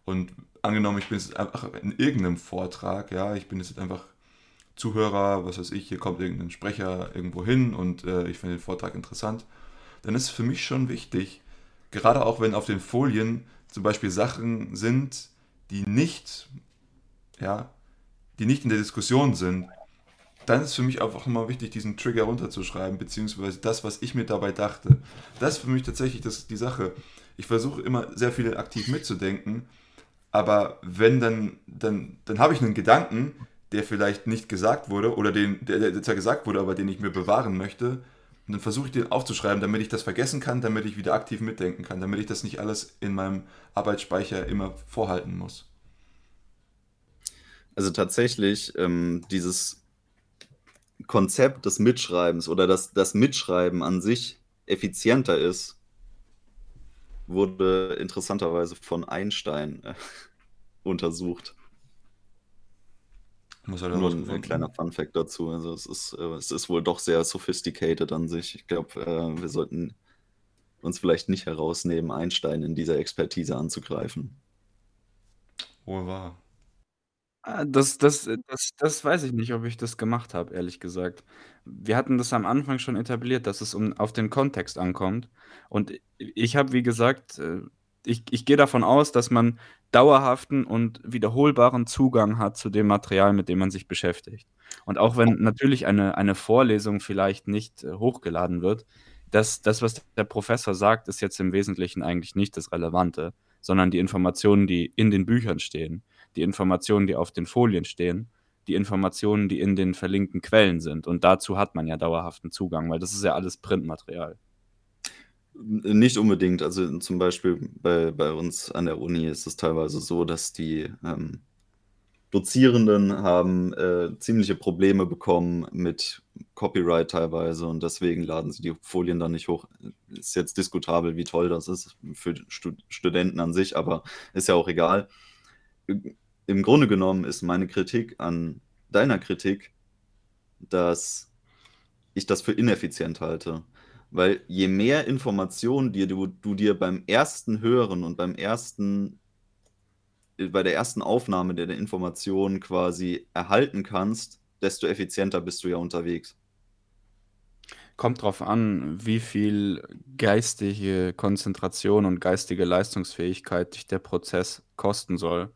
Und angenommen, ich bin jetzt einfach in irgendeinem Vortrag, ja, ich bin jetzt einfach Zuhörer, was weiß ich, hier kommt irgendein Sprecher irgendwo hin und äh, ich finde den Vortrag interessant, dann ist es für mich schon wichtig, gerade auch wenn auf den Folien zum Beispiel Sachen sind, die nicht, ja, die nicht in der Diskussion sind, dann ist für mich einfach immer wichtig, diesen Trigger runterzuschreiben, beziehungsweise das, was ich mir dabei dachte. Das ist für mich tatsächlich das, die Sache. Ich versuche immer sehr viel aktiv mitzudenken, aber wenn dann, dann, dann habe ich einen Gedanken, der vielleicht nicht gesagt wurde oder den, der, der zwar gesagt wurde, aber den ich mir bewahren möchte. Und dann versuche ich den aufzuschreiben, damit ich das vergessen kann, damit ich wieder aktiv mitdenken kann, damit ich das nicht alles in meinem Arbeitsspeicher immer vorhalten muss. Also tatsächlich, ähm, dieses Konzept des Mitschreibens oder dass das Mitschreiben an sich effizienter ist, wurde interessanterweise von Einstein äh, untersucht. Nur ein, ein kleiner Fun-Fact dazu. Also es ist, äh, es ist wohl doch sehr sophisticated an sich. Ich glaube, äh, wir sollten uns vielleicht nicht herausnehmen, Einstein in dieser Expertise anzugreifen. Wohl wahr. Ah, das das das das weiß ich nicht, ob ich das gemacht habe, ehrlich gesagt. Wir hatten das am Anfang schon etabliert, dass es um auf den Kontext ankommt. Und ich habe, wie gesagt äh, ich ich gehe davon aus, dass man dauerhaften und wiederholbaren Zugang hat zu dem Material, mit dem man sich beschäftigt. Und auch wenn natürlich eine eine Vorlesung vielleicht nicht, äh, hochgeladen wird, das das, was der Professor sagt, ist jetzt im Wesentlichen eigentlich nicht das Relevante, sondern die Informationen, die in den Büchern stehen die Informationen, die auf den Folien stehen, die Informationen, die in den verlinkten Quellen sind. Und dazu hat man ja dauerhaften Zugang, weil das ist ja alles Printmaterial. Nicht unbedingt. Also zum Beispiel bei, bei uns an der Uni ist es teilweise so, dass die ähm, Dozierenden haben äh, ziemliche Probleme bekommen mit Copyright teilweise und deswegen laden sie die Folien dann nicht hoch. Ist jetzt diskutabel, wie toll das ist für Stud Studenten an sich, aber ist ja auch egal im Grunde genommen ist meine Kritik an deiner Kritik, dass ich das für ineffizient halte. Weil je mehr Informationen dir, du, du dir beim ersten Hören und beim ersten bei der ersten Aufnahme der Informationen quasi erhalten kannst, desto effizienter bist du ja unterwegs. Kommt drauf an, wie viel geistige Konzentration und geistige Leistungsfähigkeit dich der Prozess kosten soll.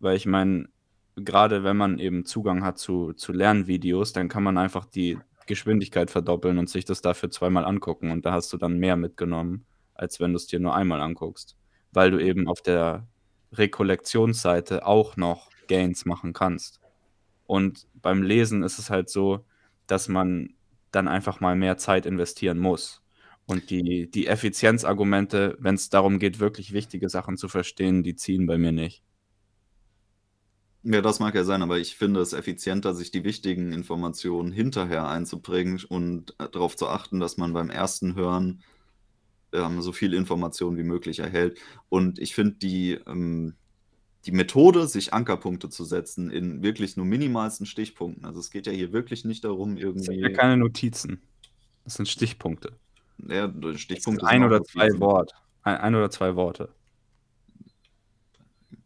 Weil ich meine, gerade wenn man eben Zugang hat zu, zu Lernvideos, dann kann man einfach die Geschwindigkeit verdoppeln und sich das dafür zweimal angucken. Und da hast du dann mehr mitgenommen, als wenn du es dir nur einmal anguckst. Weil du eben auf der Rekollektionsseite auch noch Gains machen kannst. Und beim Lesen ist es halt so, dass man dann einfach mal mehr Zeit investieren muss. Und die, die Effizienzargumente, wenn es darum geht, wirklich wichtige Sachen zu verstehen, die ziehen bei mir nicht. Ja, das mag ja sein, aber ich finde es effizienter, sich die wichtigen Informationen hinterher einzubringen und äh, darauf zu achten, dass man beim ersten Hören ähm, so viel Information wie möglich erhält. Und ich finde die, ähm, die Methode, sich Ankerpunkte zu setzen in wirklich nur minimalsten Stichpunkten. Also es geht ja hier wirklich nicht darum, irgendwie. Das sind ja keine Notizen. Das sind Stichpunkte. Ja, Stichpunkte. Ein oder zwei Wort. Ein, ein, oder zwei Worte.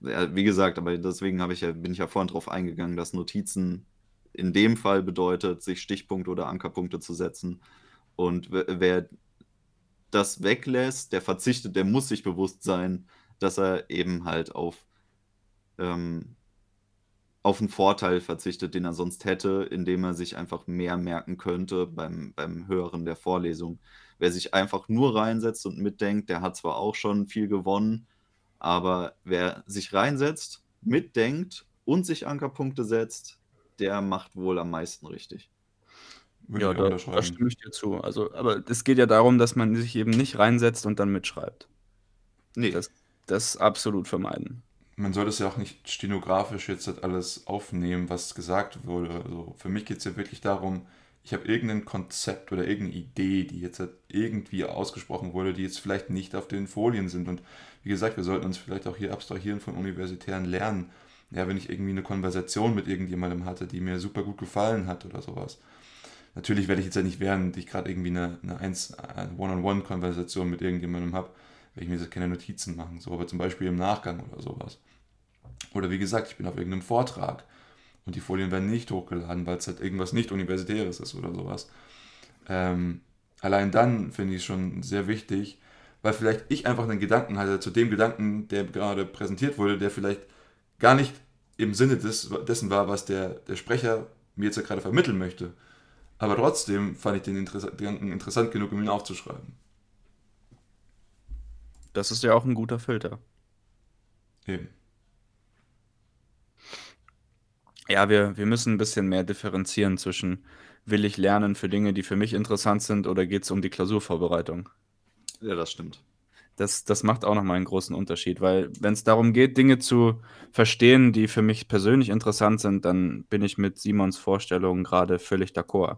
Wie gesagt, aber deswegen ich ja, bin ich ja vorhin darauf eingegangen, dass Notizen in dem Fall bedeutet, sich Stichpunkte oder Ankerpunkte zu setzen. Und wer das weglässt, der verzichtet, der muss sich bewusst sein, dass er eben halt auf, ähm, auf einen Vorteil verzichtet, den er sonst hätte, indem er sich einfach mehr merken könnte beim, beim Hören der Vorlesung. Wer sich einfach nur reinsetzt und mitdenkt, der hat zwar auch schon viel gewonnen, aber wer sich reinsetzt, mitdenkt und sich Ankerpunkte setzt, der macht wohl am meisten richtig. Würde ja, da, da stimme ich dir zu. Also, aber es geht ja darum, dass man sich eben nicht reinsetzt und dann mitschreibt. Nee. Das, das absolut vermeiden. Man soll das ja auch nicht stenografisch jetzt halt alles aufnehmen, was gesagt wurde. Also für mich geht es ja wirklich darum, ich habe irgendein Konzept oder irgendeine Idee, die jetzt halt irgendwie ausgesprochen wurde, die jetzt vielleicht nicht auf den Folien sind. Und wie gesagt, wir sollten uns vielleicht auch hier abstrahieren von universitären Lernen. Ja, wenn ich irgendwie eine Konversation mit irgendjemandem hatte, die mir super gut gefallen hat oder sowas Natürlich werde ich jetzt ja nicht, während ich gerade irgendwie eine, eine One-on-One-Konversation mit irgendjemandem habe, werde ich mir jetzt keine Notizen machen, so, aber zum Beispiel im Nachgang oder sowas. Oder wie gesagt, ich bin auf irgendeinem Vortrag und die Folien werden nicht hochgeladen, weil es halt irgendwas nicht Universitäres ist oder sowas. Ähm, allein dann finde ich es schon sehr wichtig, weil vielleicht ich einfach einen Gedanken hatte zu dem Gedanken, der gerade präsentiert wurde, der vielleicht gar nicht im Sinne des, dessen war, was der, der Sprecher mir jetzt gerade vermitteln möchte. Aber trotzdem fand ich den Gedanken interessant genug, um ihn aufzuschreiben. Das ist ja auch ein guter Filter. Eben. Ja, wir, wir müssen ein bisschen mehr differenzieren zwischen, will ich lernen für Dinge, die für mich interessant sind, oder geht es um die Klausurvorbereitung? Ja, das stimmt. Das, das macht auch nochmal einen großen Unterschied, weil wenn es darum geht, Dinge zu verstehen, die für mich persönlich interessant sind, dann bin ich mit Simons Vorstellungen gerade völlig d'accord.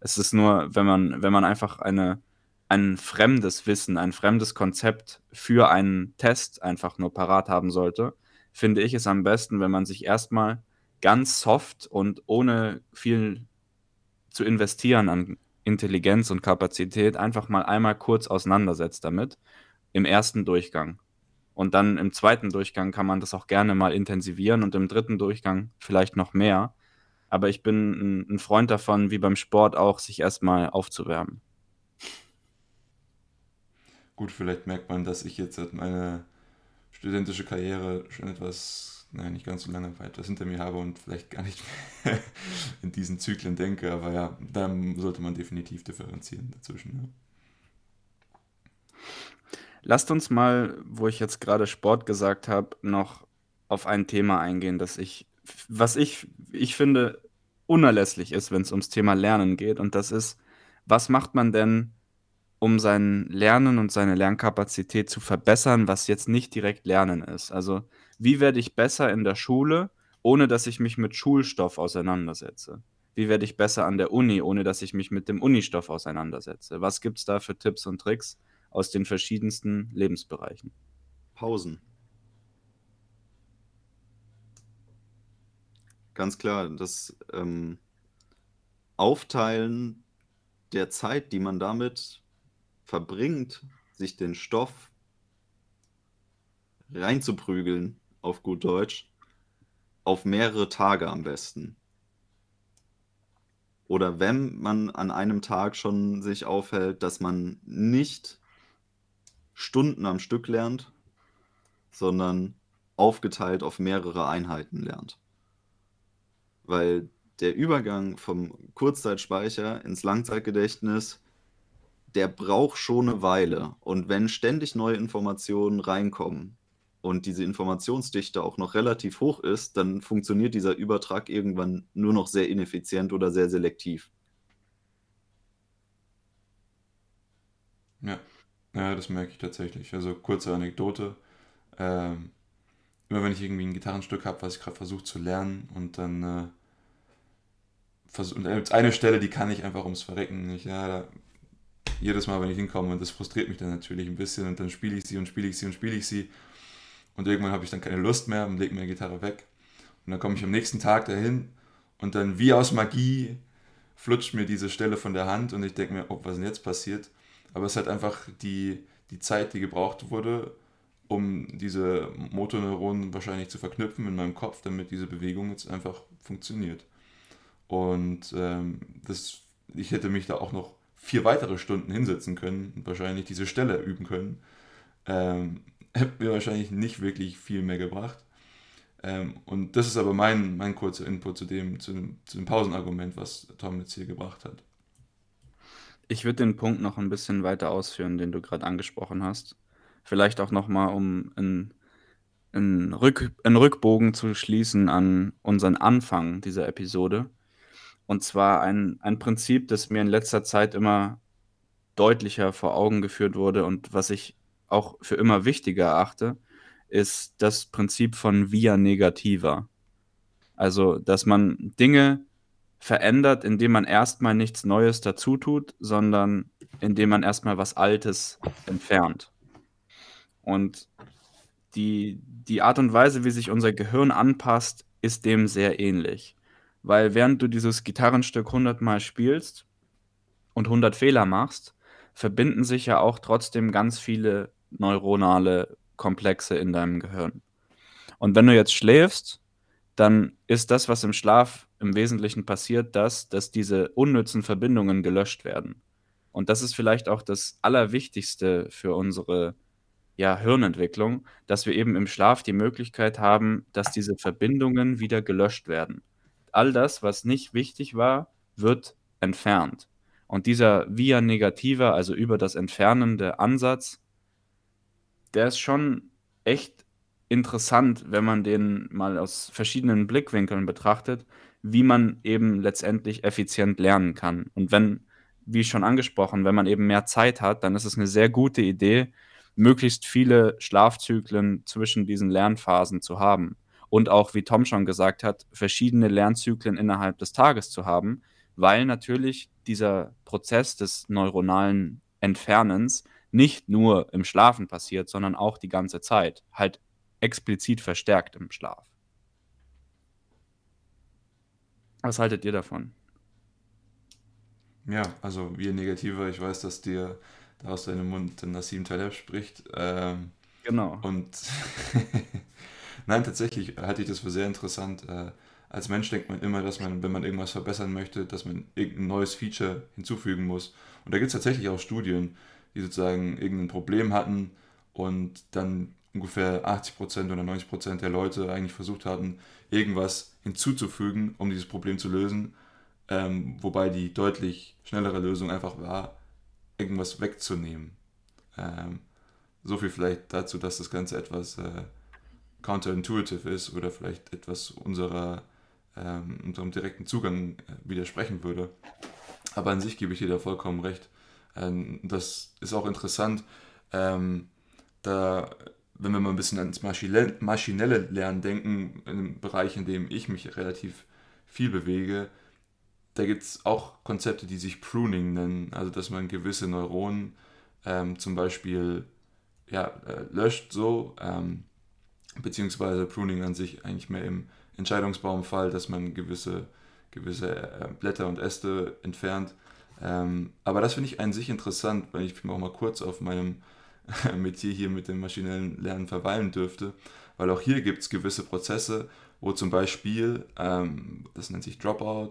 Es ist nur, wenn man, wenn man einfach eine, ein fremdes Wissen, ein fremdes Konzept für einen Test einfach nur parat haben sollte, finde ich es am besten, wenn man sich erstmal ganz soft und ohne viel zu investieren an Intelligenz und Kapazität einfach mal einmal kurz auseinandersetzt damit im ersten Durchgang. Und dann im zweiten Durchgang kann man das auch gerne mal intensivieren und im dritten Durchgang vielleicht noch mehr, aber ich bin ein, Freund davon, wie beim Sport auch, sich erstmal aufzuwärmen. Gut, vielleicht merkt man, dass ich jetzt meine studentische Karriere schon etwas, nein, nicht ganz so lange weit was hinter mir habe und vielleicht gar nicht mehr in diesen Zyklen denke. Aber ja, da sollte man definitiv differenzieren dazwischen. Ja. Lasst uns mal, wo ich jetzt gerade Sport gesagt habe, noch auf ein Thema eingehen, das ich was ich, ich finde, unerlässlich ist, wenn es ums Thema Lernen geht. Und das ist, was macht man denn, um sein Lernen und seine Lernkapazität zu verbessern, was jetzt nicht direkt Lernen ist? Also, wie werde ich besser in der Schule, ohne dass ich mich mit Schulstoff auseinandersetze? Wie werde ich besser an der Uni, ohne dass ich mich mit dem Unistoff auseinandersetze? Was gibt es da für Tipps und Tricks aus den verschiedensten Lebensbereichen? Pausen. Ganz klar, das ähm, Aufteilen der Zeit, die man damit verbringt, sich den Stoff reinzuprügeln auf gut Deutsch, auf mehrere Tage am besten. Oder wenn man an einem Tag schon sich aufhält, dass man nicht Stunden am Stück lernt, sondern aufgeteilt auf mehrere Einheiten lernt. Weil der Übergang vom Kurzzeitspeicher ins Langzeitgedächtnis, der braucht schon eine Weile. Und wenn ständig neue Informationen reinkommen und diese Informationsdichte auch noch relativ hoch ist, dann funktioniert dieser Übertrag irgendwann nur noch sehr ineffizient oder sehr selektiv. Ja, ja das merke ich tatsächlich. Also kurze Anekdote. Ähm, immer wenn ich irgendwie ein Gitarrenstück habe, was ich gerade versuche zu lernen und dann äh, und eine Stelle, die kann ich einfach ums Verrecken nicht. Ja, da, jedes Mal, wenn ich hinkomme und das frustriert mich dann natürlich ein bisschen und dann spiele ich sie und spiele ich sie und spiele ich sie und irgendwann habe ich dann keine Lust mehr und lege mir die Gitarre weg und dann komme ich am nächsten Tag dahin und dann wie aus Magie flutscht mir diese Stelle von der Hand und ich denke mir, oh, was denn jetzt passiert? Aber es hat einfach die, die Zeit, die gebraucht wurde, um diese Motorneuronen wahrscheinlich zu verknüpfen in meinem Kopf, damit diese Bewegung jetzt einfach funktioniert. Und ähm, das, ich hätte mich da auch noch vier weitere Stunden hinsetzen können und wahrscheinlich diese Stelle üben können. Ähm, hätte mir wahrscheinlich nicht wirklich viel mehr gebracht. Ähm, und das ist aber mein, mein kurzer Input zu dem, zu, dem, zu dem Pausenargument, was Tom jetzt hier gebracht hat. Ich würde den Punkt noch ein bisschen weiter ausführen, den du gerade angesprochen hast. Vielleicht auch nochmal, um einen, einen, Rück, einen Rückbogen zu schließen an unseren Anfang dieser Episode. Und zwar ein, ein Prinzip, das mir in letzter Zeit immer deutlicher vor Augen geführt wurde und was ich auch für immer wichtiger erachte, ist das Prinzip von via negativa. Also, dass man Dinge verändert, indem man erstmal nichts Neues dazu tut, sondern indem man erstmal was Altes entfernt. Und die, die Art und Weise, wie sich unser Gehirn anpasst, ist dem sehr ähnlich. Weil während du dieses Gitarrenstück 100 Mal spielst und 100 Fehler machst, verbinden sich ja auch trotzdem ganz viele neuronale Komplexe in deinem Gehirn. Und wenn du jetzt schläfst, dann ist das, was im Schlaf im Wesentlichen passiert, das, dass diese unnützen Verbindungen gelöscht werden. Und das ist vielleicht auch das Allerwichtigste für unsere ja, Hirnentwicklung, dass wir eben im Schlaf die Möglichkeit haben, dass diese Verbindungen wieder gelöscht werden. All das, was nicht wichtig war, wird entfernt. Und dieser via negativer, also über das entfernende Ansatz, der ist schon echt interessant, wenn man den mal aus verschiedenen Blickwinkeln betrachtet, wie man eben letztendlich effizient lernen kann. Und wenn, wie schon angesprochen, wenn man eben mehr Zeit hat, dann ist es eine sehr gute Idee, möglichst viele Schlafzyklen zwischen diesen Lernphasen zu haben. Und auch, wie Tom schon gesagt hat, verschiedene Lernzyklen innerhalb des Tages zu haben, weil natürlich dieser Prozess des neuronalen Entfernens nicht nur im Schlafen passiert, sondern auch die ganze Zeit, halt explizit verstärkt im Schlaf. Was haltet ihr davon? Ja, also wie negativer, ich weiß, dass dir da aus deinem Mund Nassim Taleb spricht. Ähm, genau. Und nein, tatsächlich halte ich das für sehr interessant. Äh, als Mensch denkt man immer, dass man, wenn man irgendwas verbessern möchte, dass man irgendein neues Feature hinzufügen muss. Und da gibt es tatsächlich auch Studien, die sozusagen irgendein Problem hatten und dann ungefähr 80% oder 90% der Leute eigentlich versucht hatten, irgendwas hinzuzufügen, um dieses Problem zu lösen. Ähm, wobei die deutlich schnellere Lösung einfach war, irgendwas wegzunehmen. Ähm, so viel vielleicht dazu, dass das Ganze etwas äh, counterintuitive ist oder vielleicht etwas unserer, ähm, unserem direkten Zugang äh, widersprechen würde. Aber an sich gebe ich dir da vollkommen recht. Ähm, das ist auch interessant, ähm, da, wenn wir mal ein bisschen ans maschinelle Lernen denken, in einem Bereich, in dem ich mich relativ viel bewege, da gibt es auch Konzepte, die sich Pruning nennen, also dass man gewisse Neuronen ähm, zum Beispiel ja, äh, löscht so, ähm, beziehungsweise Pruning an sich eigentlich mehr im Entscheidungsbaumfall, dass man gewisse, gewisse äh, Blätter und Äste entfernt. Ähm, aber das finde ich an sich interessant, weil ich auch mal kurz auf meinem Metier hier mit dem maschinellen Lernen verweilen dürfte. weil auch hier gibt es gewisse Prozesse, wo zum Beispiel, ähm, das nennt sich Dropout,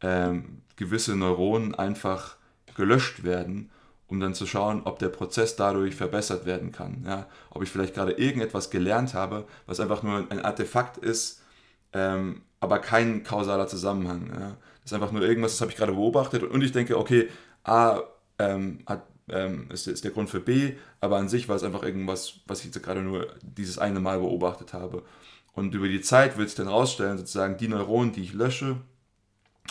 ähm, gewisse Neuronen einfach gelöscht werden, um dann zu schauen, ob der Prozess dadurch verbessert werden kann. Ja? Ob ich vielleicht gerade irgendetwas gelernt habe, was einfach nur ein Artefakt ist, ähm, aber kein kausaler Zusammenhang. Ja? Das ist einfach nur irgendwas, das habe ich gerade beobachtet und ich denke, okay, A ähm, hat, ähm, ist, ist der Grund für B, aber an sich war es einfach irgendwas, was ich jetzt gerade nur dieses eine Mal beobachtet habe. Und über die Zeit wird sich dann rausstellen, sozusagen die Neuronen, die ich lösche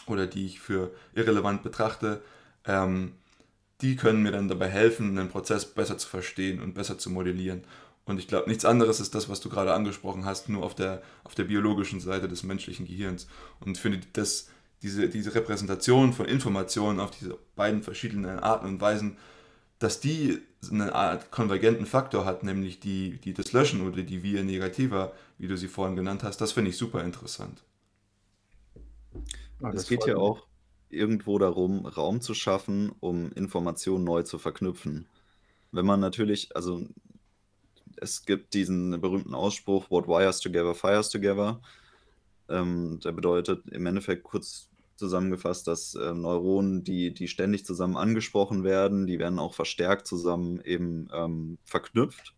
oder die ich für irrelevant betrachte, ähm, die können mir dann dabei helfen, den Prozess besser zu verstehen und besser zu modellieren. Und ich glaube, nichts anderes ist das, was du gerade angesprochen hast, nur auf der, auf der biologischen Seite des menschlichen Gehirns. Und ich finde, dass diese, diese Repräsentation von Informationen auf diese beiden verschiedenen Arten und Weisen, dass die eine Art konvergenten Faktor hat, nämlich die, die das Löschen oder die Via Negativa, wie du sie vorhin genannt hast, das finde ich super interessant. Ah, es geht ja auch irgendwo darum, Raum zu schaffen, um Informationen neu zu verknüpfen. Wenn man natürlich, also es gibt diesen berühmten Ausspruch, What wires together, fires together. Ähm, der bedeutet im Endeffekt kurz zusammengefasst, dass äh, Neuronen, die, die ständig zusammen angesprochen werden, die werden auch verstärkt zusammen eben ähm, verknüpft.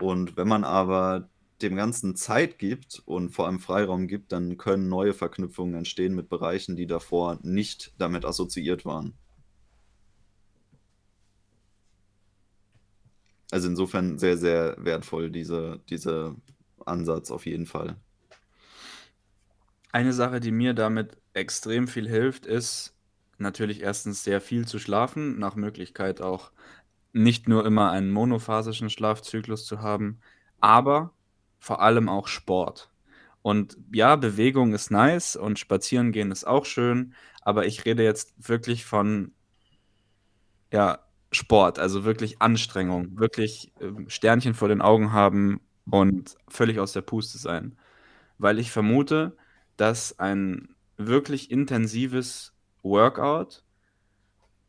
Und wenn man aber dem Ganzen Zeit gibt und vor allem Freiraum gibt, dann können neue Verknüpfungen entstehen mit Bereichen, die davor nicht damit assoziiert waren. Also insofern sehr, sehr wertvoll, diese, dieser Ansatz auf jeden Fall. Eine Sache, die mir damit extrem viel hilft, ist natürlich erstens sehr viel zu schlafen, nach Möglichkeit auch nicht nur immer einen monophasischen Schlafzyklus zu haben, aber vor allem auch Sport. Und ja, Bewegung ist nice und spazieren gehen ist auch schön, aber ich rede jetzt wirklich von ja, Sport, also wirklich Anstrengung, wirklich ähm, Sternchen vor den Augen haben und völlig aus der Puste sein. Weil ich vermute, dass ein wirklich intensives Workout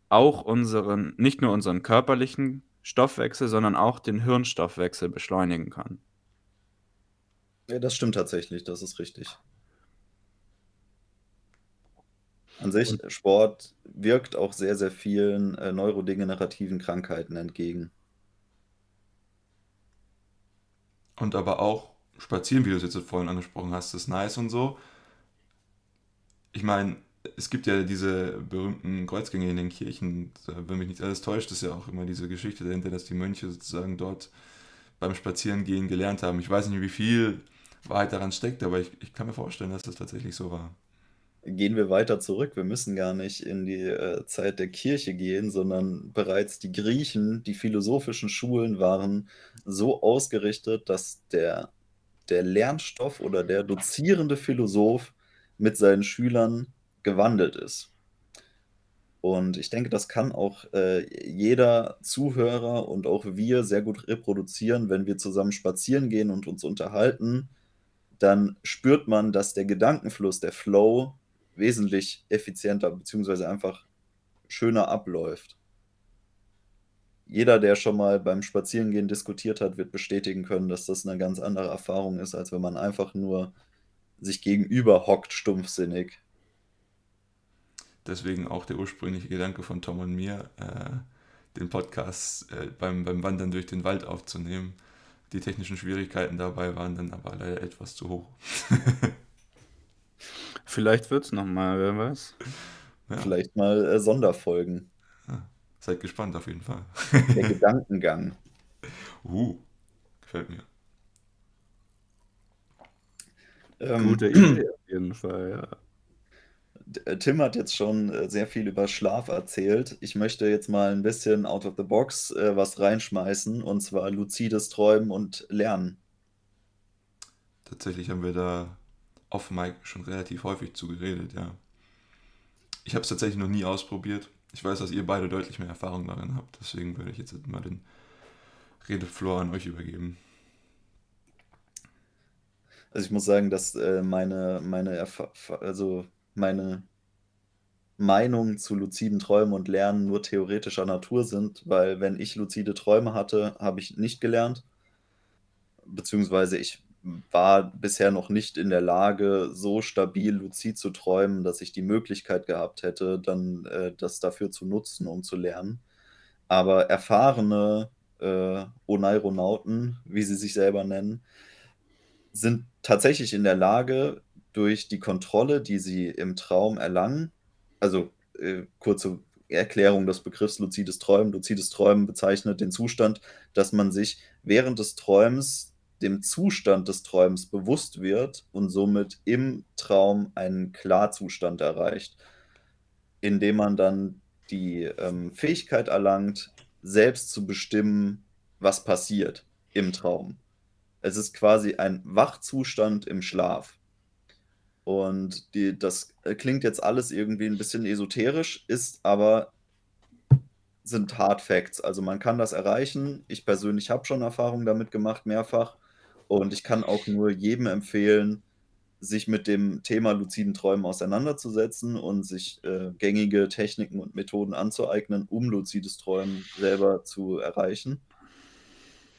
auch unseren, nicht nur unseren körperlichen Stoffwechsel, sondern auch den Hirnstoffwechsel beschleunigen kann. Ja, das stimmt tatsächlich, das ist richtig. An sich, Und Sport wirkt auch sehr, sehr vielen äh, neurodegenerativen Krankheiten entgegen. Und aber auch spazieren, wie du es jetzt vorhin angesprochen hast, ist nice und so. Ich meine, es gibt ja diese berühmten Kreuzgänge in den Kirchen, wenn mich nicht alles täuscht, ist ja auch immer diese Geschichte dahinter, dass die Mönche sozusagen dort beim Spazierengehen gelernt haben. Ich weiß nicht, wie viel Wahrheit daran steckt, aber ich, ich kann mir vorstellen, dass das tatsächlich so war. Gehen wir weiter zurück. Wir müssen gar nicht in die äh, Zeit der Kirche gehen, sondern bereits die Griechen, die philosophischen Schulen waren so ausgerichtet, dass der, der Lernstoff oder der dozierende Philosoph mit seinen Schülern gewandelt ist. Und ich denke, das kann auch äh, jeder Zuhörer und auch wir sehr gut reproduzieren, wenn wir zusammen spazieren gehen und uns unterhalten dann spürt man, dass der Gedankenfluss, der Flow wesentlich effizienter bzw. einfach schöner abläuft. Jeder, der schon mal beim Spazierengehen diskutiert hat, wird bestätigen können, dass das eine ganz andere Erfahrung ist, als wenn man einfach nur sich gegenüber hockt, stumpfsinnig. Deswegen auch der ursprüngliche Gedanke von Tom und mir, äh, den Podcast äh, beim, beim Wandern durch den Wald aufzunehmen die technischen Schwierigkeiten dabei waren dann aber leider etwas zu hoch. Vielleicht wird es nochmal, wer weiß. Ja. Vielleicht mal äh, Sonderfolgen. Ja, seid gespannt auf jeden Fall. Der Gedankengang. Uh, gefällt mir. Ähm, Gute Idee auf jeden Fall, ja. Äh, Tim hat jetzt schon äh, sehr viel über Schlaf erzählt. Ich möchte jetzt mal ein bisschen out of the box äh, was reinschmeißen, und zwar luzides Träumen und Lernen. Tatsächlich haben wir da off Mike schon relativ häufig zugeredet, ja. Ich habe es tatsächlich noch nie ausprobiert. Ich weiß, dass ihr beide deutlich mehr Erfahrung darin habt, deswegen würde ich jetzt mal den Redefloor an euch übergeben. Also ich muss sagen, dass äh, meine, meine Erfa also meine Meinungen zu luziden Träumen und Lernen nur theoretischer Natur sind, weil wenn ich luzide Träume hatte, habe ich nicht gelernt. beziehungsweise ich war bisher noch nicht in der Lage, so stabil luzid zu träumen, dass ich die Möglichkeit gehabt hätte, dann äh, das dafür zu nutzen, um zu lernen. Aber erfahrene äh, Oneironauten, wie sie sich selber nennen, sind tatsächlich in der Lage, durch die Kontrolle, die sie im Traum erlangen, also äh, kurze Erklärung des Begriffs luzides Träumen. Luzides Träumen bezeichnet den Zustand, dass man sich während des Träums dem Zustand des Träums bewusst wird und somit im Traum einen Klarzustand erreicht, indem man dann die ähm, Fähigkeit erlangt, selbst zu bestimmen, was passiert im Traum. Es ist quasi ein Wachzustand im Schlaf. Und die, das klingt jetzt alles irgendwie ein bisschen esoterisch, ist aber sind Hard Facts. Also man kann das erreichen. Ich persönlich habe schon Erfahrungen damit gemacht, mehrfach. Und ich kann auch nur jedem empfehlen, sich mit dem Thema luziden Träumen auseinanderzusetzen und sich äh, gängige Techniken und Methoden anzueignen, um luzides Träumen selber zu erreichen.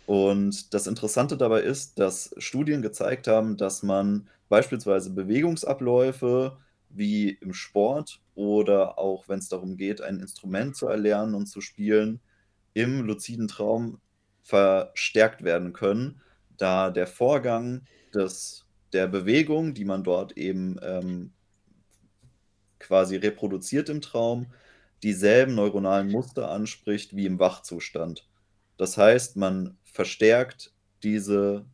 Und das Interessante dabei ist, dass Studien gezeigt haben, dass man beispielsweise Bewegungsabläufe wie im Sport oder auch wenn es darum geht, ein Instrument zu erlernen und zu spielen, im luziden Traum verstärkt werden können, da der Vorgang des, der Bewegung, die man dort eben ähm, quasi reproduziert im Traum, dieselben neuronalen Muster anspricht wie im Wachzustand. Das heißt, man verstärkt diese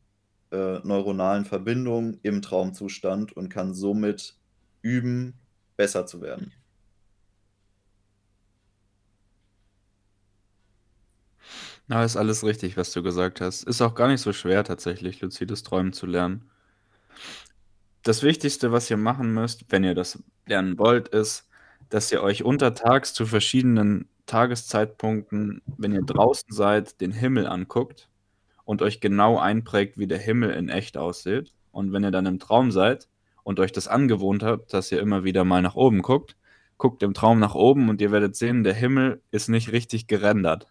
äh, neuronalen Verbindungen im Traumzustand und kann somit üben, besser zu werden. Na, ist alles richtig, was du gesagt hast. Ist auch gar nicht so schwer tatsächlich, luzides Träumen zu lernen. Das Wichtigste, was ihr machen müsst, wenn ihr das lernen wollt, ist, dass ihr euch untertags zu verschiedenen Tageszeitpunkten, wenn ihr draußen seid, den Himmel anguckt und euch genau einprägt, wie der Himmel in echt aussieht. Und wenn ihr dann im Traum seid und euch das angewohnt habt, dass ihr immer wieder mal nach oben guckt, guckt im Traum nach oben und ihr werdet sehen, der Himmel ist nicht richtig gerendert.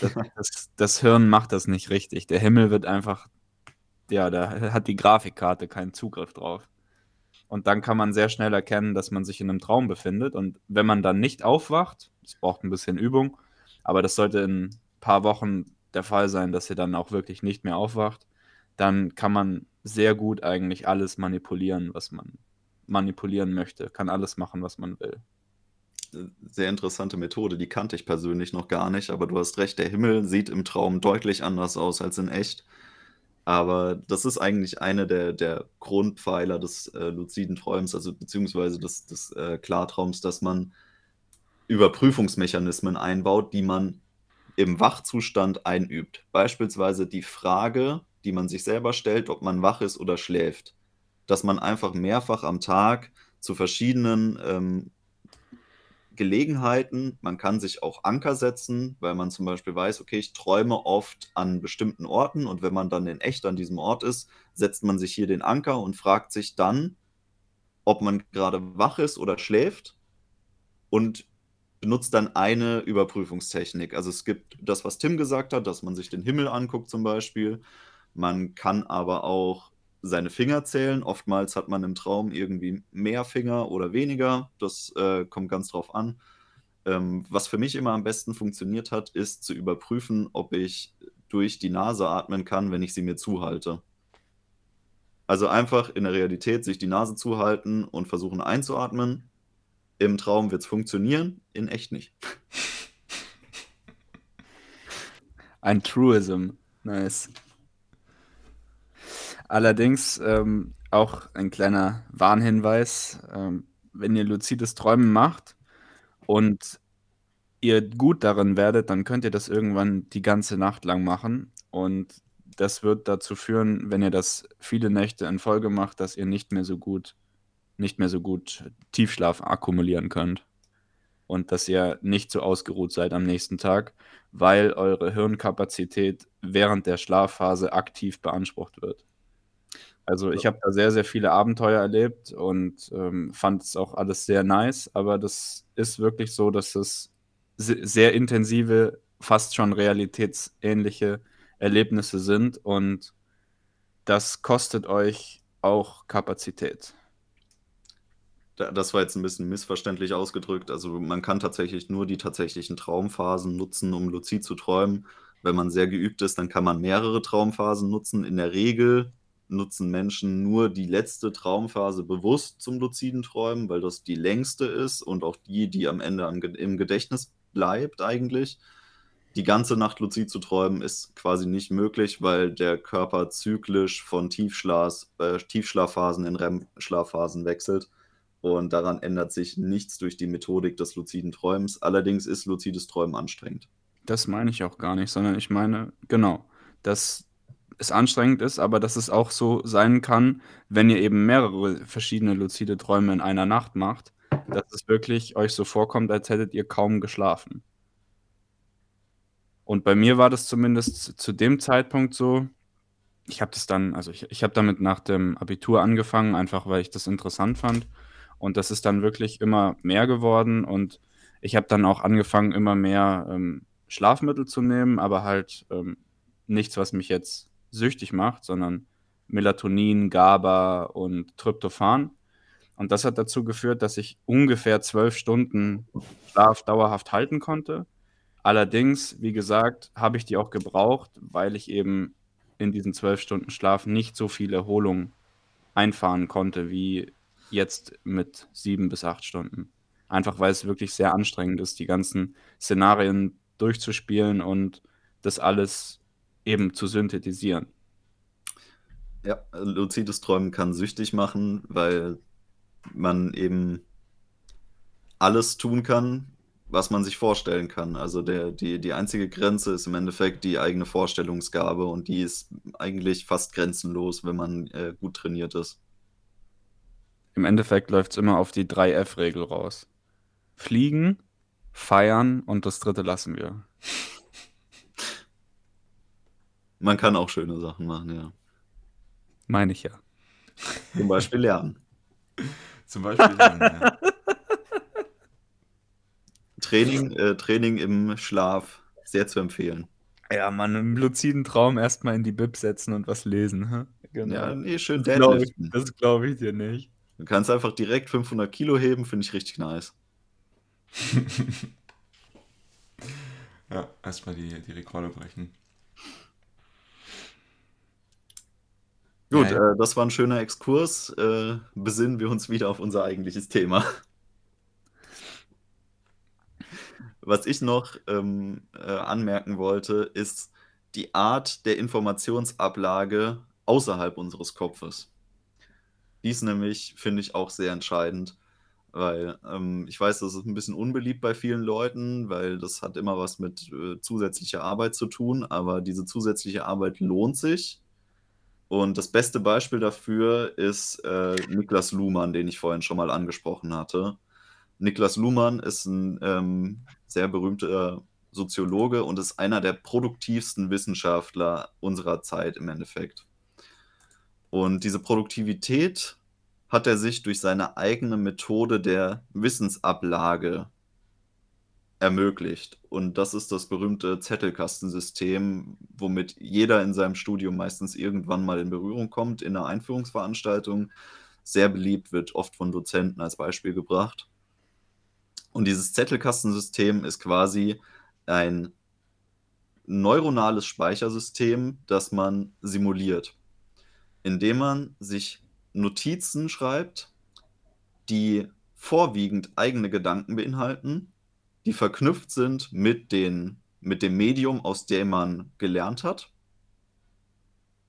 Das, das, das Hirn macht das nicht richtig. Der Himmel wird einfach, ja, da hat die Grafikkarte keinen Zugriff drauf. Und dann kann man sehr schnell erkennen, dass man sich in einem Traum befindet. Und wenn man dann nicht aufwacht, es braucht ein bisschen Übung, aber das sollte in ein paar Wochen der Fall sein, dass ihr dann auch wirklich nicht mehr aufwacht, dann kann man sehr gut eigentlich alles manipulieren, was man manipulieren möchte, kann alles machen, was man will. Sehr interessante Methode, die kannte ich persönlich noch gar nicht, aber du hast recht, der Himmel sieht im Traum deutlich anders aus als in echt. Aber das ist eigentlich eine der, der Grundpfeiler des äh, luziden Träums, also beziehungsweise des, des äh, Klartraums, dass man Überprüfungsmechanismen einbaut, die man im Wachzustand einübt. Beispielsweise die Frage, die man sich selber stellt, ob man wach ist oder schläft. Dass man einfach mehrfach am Tag zu verschiedenen ähm, Gelegenheiten. Man kann sich auch Anker setzen, weil man zum Beispiel weiß, okay, ich träume oft an bestimmten Orten und wenn man dann in echt an diesem Ort ist, setzt man sich hier den Anker und fragt sich dann, ob man gerade wach ist oder schläft und benutzt dann eine Überprüfungstechnik. Also es gibt das, was Tim gesagt hat, dass man sich den Himmel anguckt zum Beispiel. Man kann aber auch seine Finger zählen. Oftmals hat man im Traum irgendwie mehr Finger oder weniger. Das äh, kommt ganz drauf an. Ähm, was für mich immer am besten funktioniert hat, ist zu überprüfen, ob ich durch die Nase atmen kann, wenn ich sie mir zuhalte. Also einfach in der Realität sich die Nase zuhalten und versuchen einzuatmen. Im Traum wird es funktionieren, in echt nicht. Ein Truism. Nice. Allerdings ähm, auch ein kleiner Warnhinweis, ähm, wenn ihr luzides Träumen macht und ihr gut darin werdet, dann könnt ihr das irgendwann die ganze Nacht lang machen und das wird dazu führen, wenn ihr das viele Nächte in Folge macht, dass ihr nicht mehr so gut nicht mehr so gut Tiefschlaf akkumulieren könnt und dass ihr nicht so ausgeruht seid am nächsten Tag, weil eure Hirnkapazität während der Schlafphase aktiv beansprucht wird. Also ich habe da sehr, sehr viele Abenteuer erlebt und ähm, fand es auch alles sehr nice, aber das ist wirklich so, dass es sehr intensive, fast schon realitätsähnliche Erlebnisse sind und das kostet euch auch Kapazität. Das war jetzt ein bisschen missverständlich ausgedrückt. Also man kann tatsächlich nur die tatsächlichen Traumphasen nutzen, um luzid zu träumen. Wenn man sehr geübt ist, dann kann man mehrere Traumphasen nutzen. In der Regel nutzen Menschen nur die letzte Traumphase bewusst zum luziden Träumen, weil das die längste ist und auch die, die am Ende im Gedächtnis bleibt eigentlich. Die ganze Nacht luzid zu träumen ist quasi nicht möglich, weil der Körper zyklisch von Tiefschlaf, äh, Tiefschlafphasen in REM-Schlafphasen wechselt. Und daran ändert sich nichts durch die Methodik des luziden Träumens. Allerdings ist luzides Träumen anstrengend. Das meine ich auch gar nicht, sondern ich meine, genau, dass es anstrengend ist, aber dass es auch so sein kann, wenn ihr eben mehrere verschiedene luzide Träume in einer Nacht macht, dass es wirklich euch so vorkommt, als hättet ihr kaum geschlafen. Und bei mir war das zumindest zu dem Zeitpunkt so, ich habe das dann, also ich, ich habe damit nach dem Abitur angefangen, einfach weil ich das interessant fand. Und das ist dann wirklich immer mehr geworden und ich habe dann auch angefangen, immer mehr ähm, Schlafmittel zu nehmen, aber halt ähm, nichts, was mich jetzt süchtig macht, sondern Melatonin, GABA und Tryptophan. Und das hat dazu geführt, dass ich ungefähr zwölf Stunden Schlaf dauerhaft halten konnte. Allerdings, wie gesagt, habe ich die auch gebraucht, weil ich eben in diesen zwölf Stunden Schlaf nicht so viel Erholung einfahren konnte wie jetzt mit sieben bis acht Stunden. Einfach weil es wirklich sehr anstrengend ist, die ganzen Szenarien durchzuspielen und das alles eben zu synthetisieren. Ja, luzides Träumen kann süchtig machen, weil man eben alles tun kann, was man sich vorstellen kann. Also der, die, die einzige Grenze ist im Endeffekt die eigene Vorstellungsgabe und die ist eigentlich fast grenzenlos, wenn man äh, gut trainiert ist. Im Endeffekt läuft es immer auf die 3F-Regel raus. Fliegen, feiern und das dritte lassen wir. Man kann auch schöne Sachen machen, ja. Meine ich ja. Zum Beispiel lernen. Zum Beispiel lernen, ja. Training, äh, Training im Schlaf, sehr zu empfehlen. Ja, man, im luziden Traum erstmal in die Bib setzen und was lesen. Hä? Genau. Ja, nee, schön das glaube ich, glaub ich dir nicht. Du kannst einfach direkt 500 Kilo heben, finde ich richtig nice. ja, erstmal die, die Rekorde brechen. Gut, äh, das war ein schöner Exkurs. Äh, besinnen wir uns wieder auf unser eigentliches Thema. Was ich noch ähm, äh, anmerken wollte, ist die Art der Informationsablage außerhalb unseres Kopfes. Dies nämlich finde ich auch sehr entscheidend, weil ähm, ich weiß, das ist ein bisschen unbeliebt bei vielen Leuten, weil das hat immer was mit äh, zusätzlicher Arbeit zu tun, aber diese zusätzliche Arbeit lohnt sich und das beste Beispiel dafür ist äh, Niklas Luhmann, den ich vorhin schon mal angesprochen hatte. Niklas Luhmann ist ein ähm, sehr berühmter Soziologe und ist einer der produktivsten Wissenschaftler unserer Zeit im Endeffekt. Und diese Produktivität hat er sich durch seine eigene Methode der Wissensablage ermöglicht. Und das ist das berühmte Zettelkastensystem, womit jeder in seinem Studium meistens irgendwann mal in Berührung kommt, in einer Einführungsveranstaltung. Sehr beliebt, wird oft von Dozenten als Beispiel gebracht. Und dieses Zettelkastensystem ist quasi ein neuronales Speichersystem, das man simuliert, indem man sich Notizen schreibt, die vorwiegend eigene Gedanken beinhalten die verknüpft sind mit, den, mit dem Medium, aus dem man gelernt hat,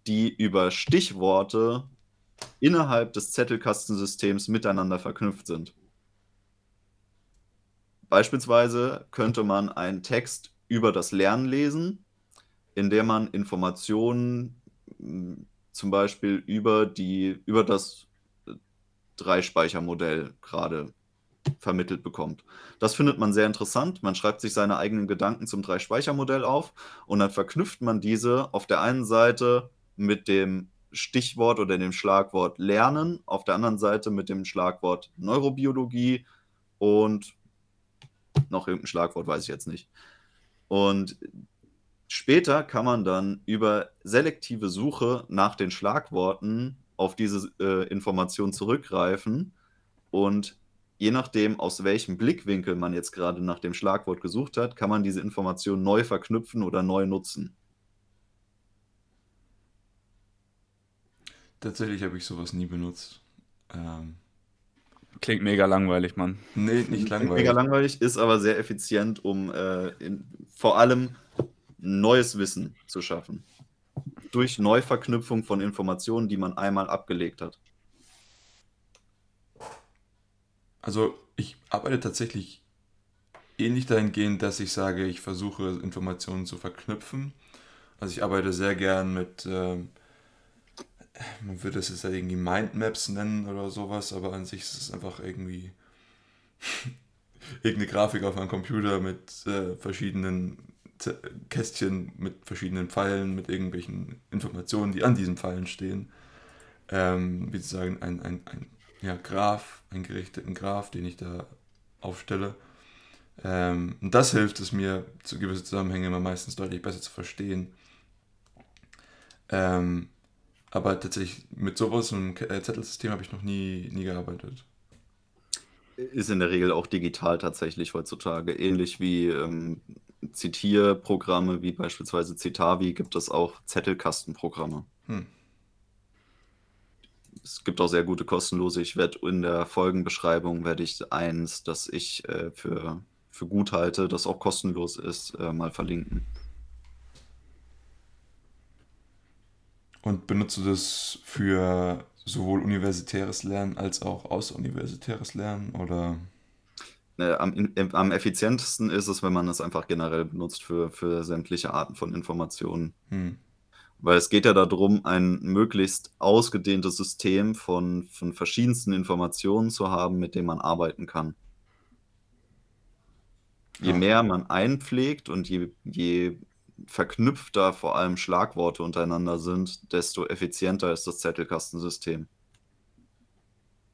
die über Stichworte innerhalb des Zettelkastensystems miteinander verknüpft sind. Beispielsweise könnte man einen Text über das Lernen lesen, in dem man Informationen zum Beispiel über, die, über das Dreispeichermodell gerade vermittelt bekommt. Das findet man sehr interessant. Man schreibt sich seine eigenen Gedanken zum Drei-Speicher-Modell auf und dann verknüpft man diese auf der einen Seite mit dem Stichwort oder dem Schlagwort Lernen, auf der anderen Seite mit dem Schlagwort Neurobiologie und noch irgendein Schlagwort, weiß ich jetzt nicht. Und Später kann man dann über selektive Suche nach den Schlagworten auf diese äh, Information zurückgreifen und je nachdem, aus welchem Blickwinkel man jetzt gerade nach dem Schlagwort gesucht hat, kann man diese Information neu verknüpfen oder neu nutzen. Tatsächlich habe ich sowas nie benutzt. Ähm, Klingt mega langweilig, Mann. nee, nicht Klingt langweilig. Mega langweilig, ist aber sehr effizient, um äh, in, vor allem neues Wissen zu schaffen. Durch Neuverknüpfung von Informationen, die man einmal abgelegt hat. Also ich arbeite tatsächlich ähnlich dahingehend, dass ich sage, ich versuche Informationen zu verknüpfen. Also ich arbeite sehr gern mit, ähm, man würde es jetzt ja irgendwie Mindmaps nennen oder sowas, aber an sich ist es einfach irgendwie irgendeine Grafik auf einem Computer mit äh, verschiedenen Kästchen, mit verschiedenen Pfeilen, mit irgendwelchen Informationen, die an diesen Pfeilen stehen. Ähm, wie sozusagen ein, ein, ein ja, Graph, einen gerichteten Graph, den ich da aufstelle. Ähm, und das hilft es mir, zu gewisse Zusammenhänge immer meistens deutlich besser zu verstehen. Ähm, aber tatsächlich mit sowas, einem äh, Zettelsystem, habe ich noch nie, nie gearbeitet. Ist in der Regel auch digital tatsächlich heutzutage. Ähnlich wie ähm, Zitierprogramme wie beispielsweise Citavi gibt es auch Zettelkastenprogramme. Hm. Es gibt auch sehr gute kostenlose. Ich werde in der Folgenbeschreibung werde ich eins, das ich äh, für, für gut halte, das auch kostenlos ist, äh, mal verlinken. Und benutzt du das für sowohl universitäres Lernen als auch außeruniversitäres Lernen? Oder? Äh, am, in, am effizientesten ist es, wenn man es einfach generell benutzt für, für sämtliche Arten von Informationen. Hm. Weil es geht ja darum, ein möglichst ausgedehntes System von, von verschiedensten Informationen zu haben, mit dem man arbeiten kann. Je Ja. mehr man einpflegt und je, je verknüpfter vor allem Schlagworte untereinander sind, desto effizienter ist das Zettelkastensystem.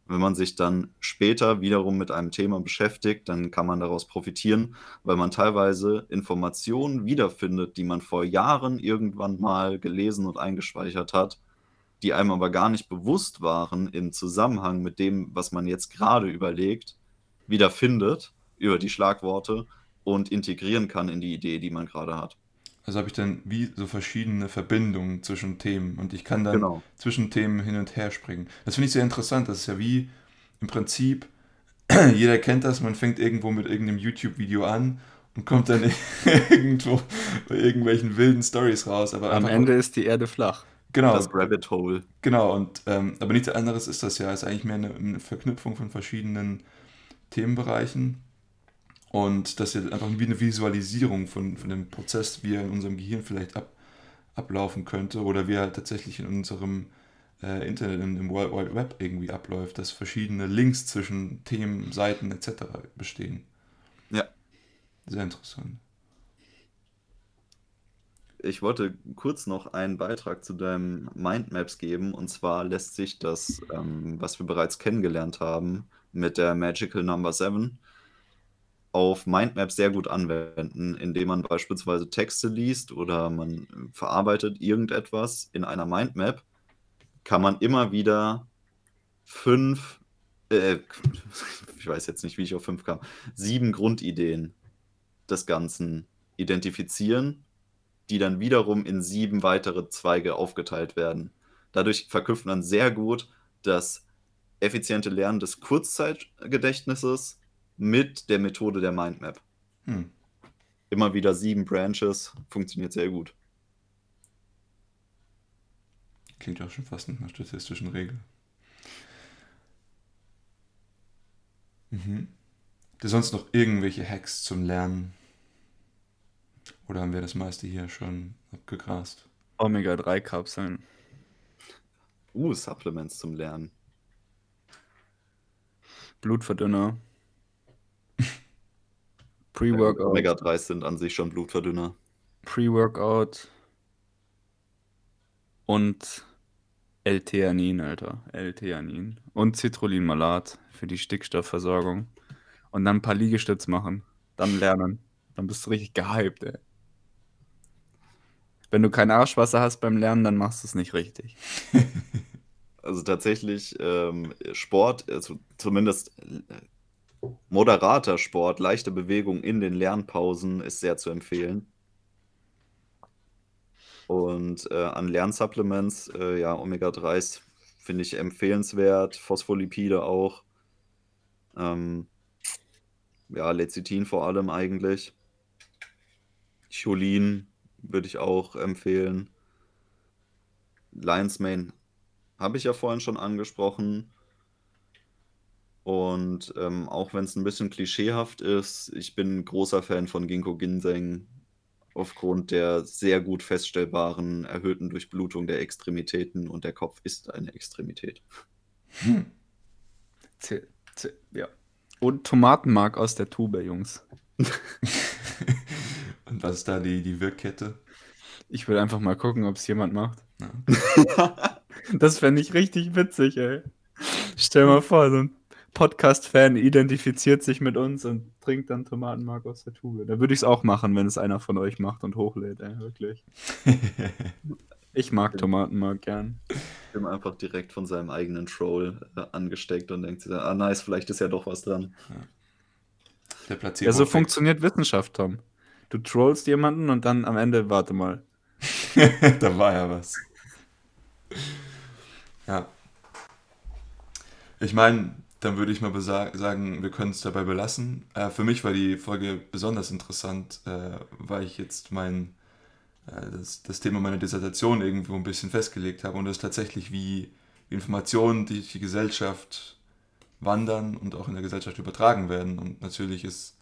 Wenn man sich dann später wiederum mit einem Thema beschäftigt, dann kann man daraus profitieren, weil man teilweise Informationen wiederfindet, die man vor Jahren irgendwann mal gelesen und eingespeichert hat, die einem aber gar nicht bewusst waren im Zusammenhang mit dem, was man jetzt gerade überlegt, wiederfindet über die Schlagworte und integrieren kann in die Idee, die man gerade hat. Also habe ich dann wie so verschiedene Verbindungen zwischen Themen und ich kann dann Genau. zwischen Themen hin und her springen. Das finde ich sehr interessant. Das ist ja wie im Prinzip, jeder kennt das, man fängt irgendwo mit irgendeinem YouTube-Video an und kommt dann irgendwo bei irgendwelchen wilden Stories raus. Aber Am Ende ist die Erde flach. genau, Das Rabbit Hole. genau. Und ähm, aber nichts anderes ist das ja. Es ist eigentlich mehr eine, eine Verknüpfung von verschiedenen Themenbereichen. Und das ist ja einfach wie eine Visualisierung von, von dem Prozess, wie er in unserem Gehirn vielleicht ab, ablaufen könnte oder wie er tatsächlich in unserem äh, Internet, im, im World Wide Web irgendwie abläuft, dass verschiedene Links zwischen Themen, Seiten etc. bestehen. Ja. Sehr interessant. Ich wollte kurz noch einen Beitrag zu deinem Mindmaps geben. Und zwar lässt sich das, ähm, was wir bereits kennengelernt haben, mit der Magical Number 7 auf Mindmaps sehr gut anwenden, indem man beispielsweise Texte liest oder man verarbeitet irgendetwas in einer Mindmap, kann man immer wieder fünf, äh, ich weiß jetzt nicht, wie ich auf fünf kam, sieben Grundideen des Ganzen identifizieren die dann wiederum in sieben weitere Zweige aufgeteilt werden. Dadurch verknüpft man sehr gut das effiziente Lernen des Kurzzeitgedächtnisses mit der Methode der Mindmap. Hm. Immer wieder sieben Branches, funktioniert sehr gut. Klingt auch schon fast nach einer statistischen Regel. Mhm. Gibt es sonst noch irgendwelche Hacks zum Lernen? Oder haben wir das meiste hier schon abgegrast? Omega-3-Kapseln. Uh, Supplements zum Lernen. Blutverdünner. Pre-Workout. Omega-3 sind an sich schon Blutverdünner. Pre-Workout. Und L-Theanin, Alter. L-Theanin. Und Citrullin-Malat für die Stickstoffversorgung. Und dann ein paar Liegestütz machen. Dann lernen. Dann bist du richtig gehypt, ey. Wenn du kein Arschwasser hast beim Lernen, dann machst du es nicht richtig. Also tatsächlich ähm, Sport, also zumindest äh, moderater Sport, leichte Bewegung in den Lernpausen ist sehr zu empfehlen. Und äh, an Lernsupplements, äh, ja, Omega-3s finde ich empfehlenswert, Phospholipide auch. Ähm, ja, Lecithin vor allem eigentlich. Cholin würde ich auch empfehlen. Lion's Mane habe ich ja vorhin schon angesprochen. Und ähm, auch wenn es ein bisschen klischeehaft ist, ich bin großer Fan von Ginkgo Ginseng aufgrund der sehr gut feststellbaren erhöhten Durchblutung der Extremitäten und der Kopf ist eine Extremität. Hm. Z ja. Und Tomatenmark aus der Tube, Jungs. und was ist da die, die Wirkkette? Ich will einfach mal gucken, ob es jemand macht. Ja. das fände ich richtig witzig, ey. Stell mal vor, so ein Podcast-Fan identifiziert sich mit uns und trinkt dann Tomatenmark aus der Tube. Da würde ich es auch machen, wenn es einer von euch macht und hochlädt, ey, wirklich. ich mag Tomatenmark gern. Ich bin einfach direkt von seinem eigenen Troll äh, angesteckt und denkt sich, ah nice, vielleicht ist ja doch was dran. Der Placebo ja, so funktioniert Wissenschaft, Tom. Du trollst jemanden und dann am Ende, warte mal. da war ja was. Ja. Ich meine, dann würde ich mal sagen, wir können es dabei belassen. Äh, für mich war die Folge besonders interessant, äh, weil ich jetzt mein, äh, das, das, Thema meiner Dissertation irgendwo ein bisschen festgelegt habe und das tatsächlich wie, Informationen durch die Gesellschaft wandern und auch in der Gesellschaft übertragen werden. Und natürlich ist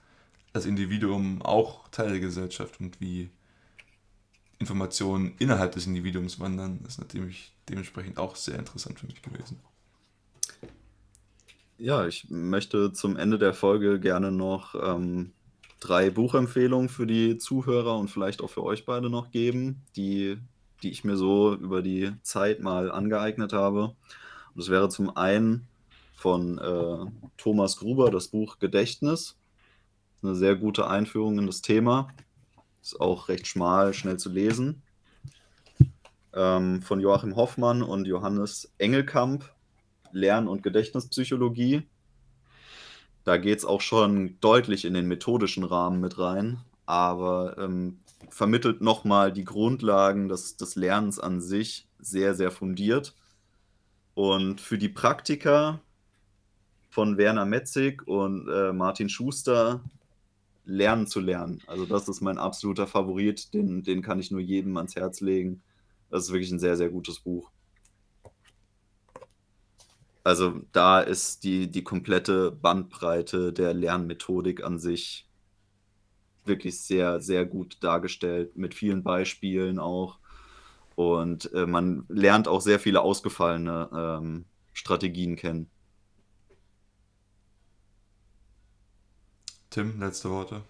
das Individuum auch Teil der Gesellschaft und wie Informationen innerhalb des Individuums wandern, ist natürlich dementsprechend auch sehr interessant für mich gewesen. Ja, ich möchte zum Ende der Folge gerne noch ähm, drei Buchempfehlungen für die Zuhörer und vielleicht auch für euch beide noch geben, die, die ich mir so über die Zeit mal angeeignet habe. Und das wäre zum einen von äh, Thomas Gruber das Buch Gedächtnis. Eine sehr gute Einführung in das Thema. Ist auch recht schmal, schnell zu lesen. Ähm, von Joachim Hoffmann und Johannes Engelkamp Lern- und Gedächtnispsychologie. Da geht es auch schon deutlich in den methodischen Rahmen mit rein, aber ähm, vermittelt nochmal die Grundlagen des, des Lernens an sich sehr, sehr fundiert. Und für die Praktiker von Werner Metzig und äh, Martin Schuster lernen zu lernen. Also das ist mein absoluter Favorit, den, den kann ich nur jedem ans Herz legen. Das ist wirklich ein sehr, sehr gutes Buch. Also da ist die, die komplette Bandbreite der Lernmethodik an sich wirklich sehr, sehr gut dargestellt, mit vielen Beispielen auch. Und äh, man lernt auch sehr viele ausgefallene ähm, Strategien kennen. Tim, letzte Worte.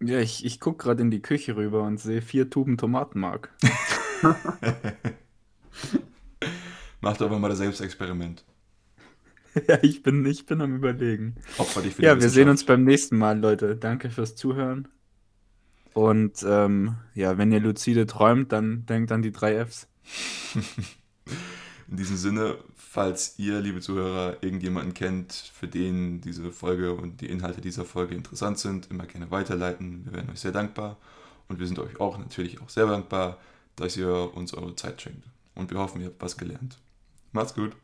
Ja, ich, ich gucke gerade in die Küche rüber und sehe vier Tuben Tomatenmark. Mach doch mal das Selbstexperiment. ja, ich bin, ich bin am Überlegen. Opfer dich für ja, wir sehen uns beim nächsten Mal, Leute. Danke fürs Zuhören. Und ähm, ja, wenn ihr lucide träumt, dann denkt an die drei Fs. In diesem Sinne, falls ihr, liebe Zuhörer, irgendjemanden kennt, für den diese Folge und die Inhalte dieser Folge interessant sind, immer gerne weiterleiten. Wir wären euch sehr dankbar. Und wir sind euch auch natürlich auch sehr dankbar, dass ihr uns eure Zeit schenkt. Und wir hoffen, ihr habt was gelernt. Macht's gut.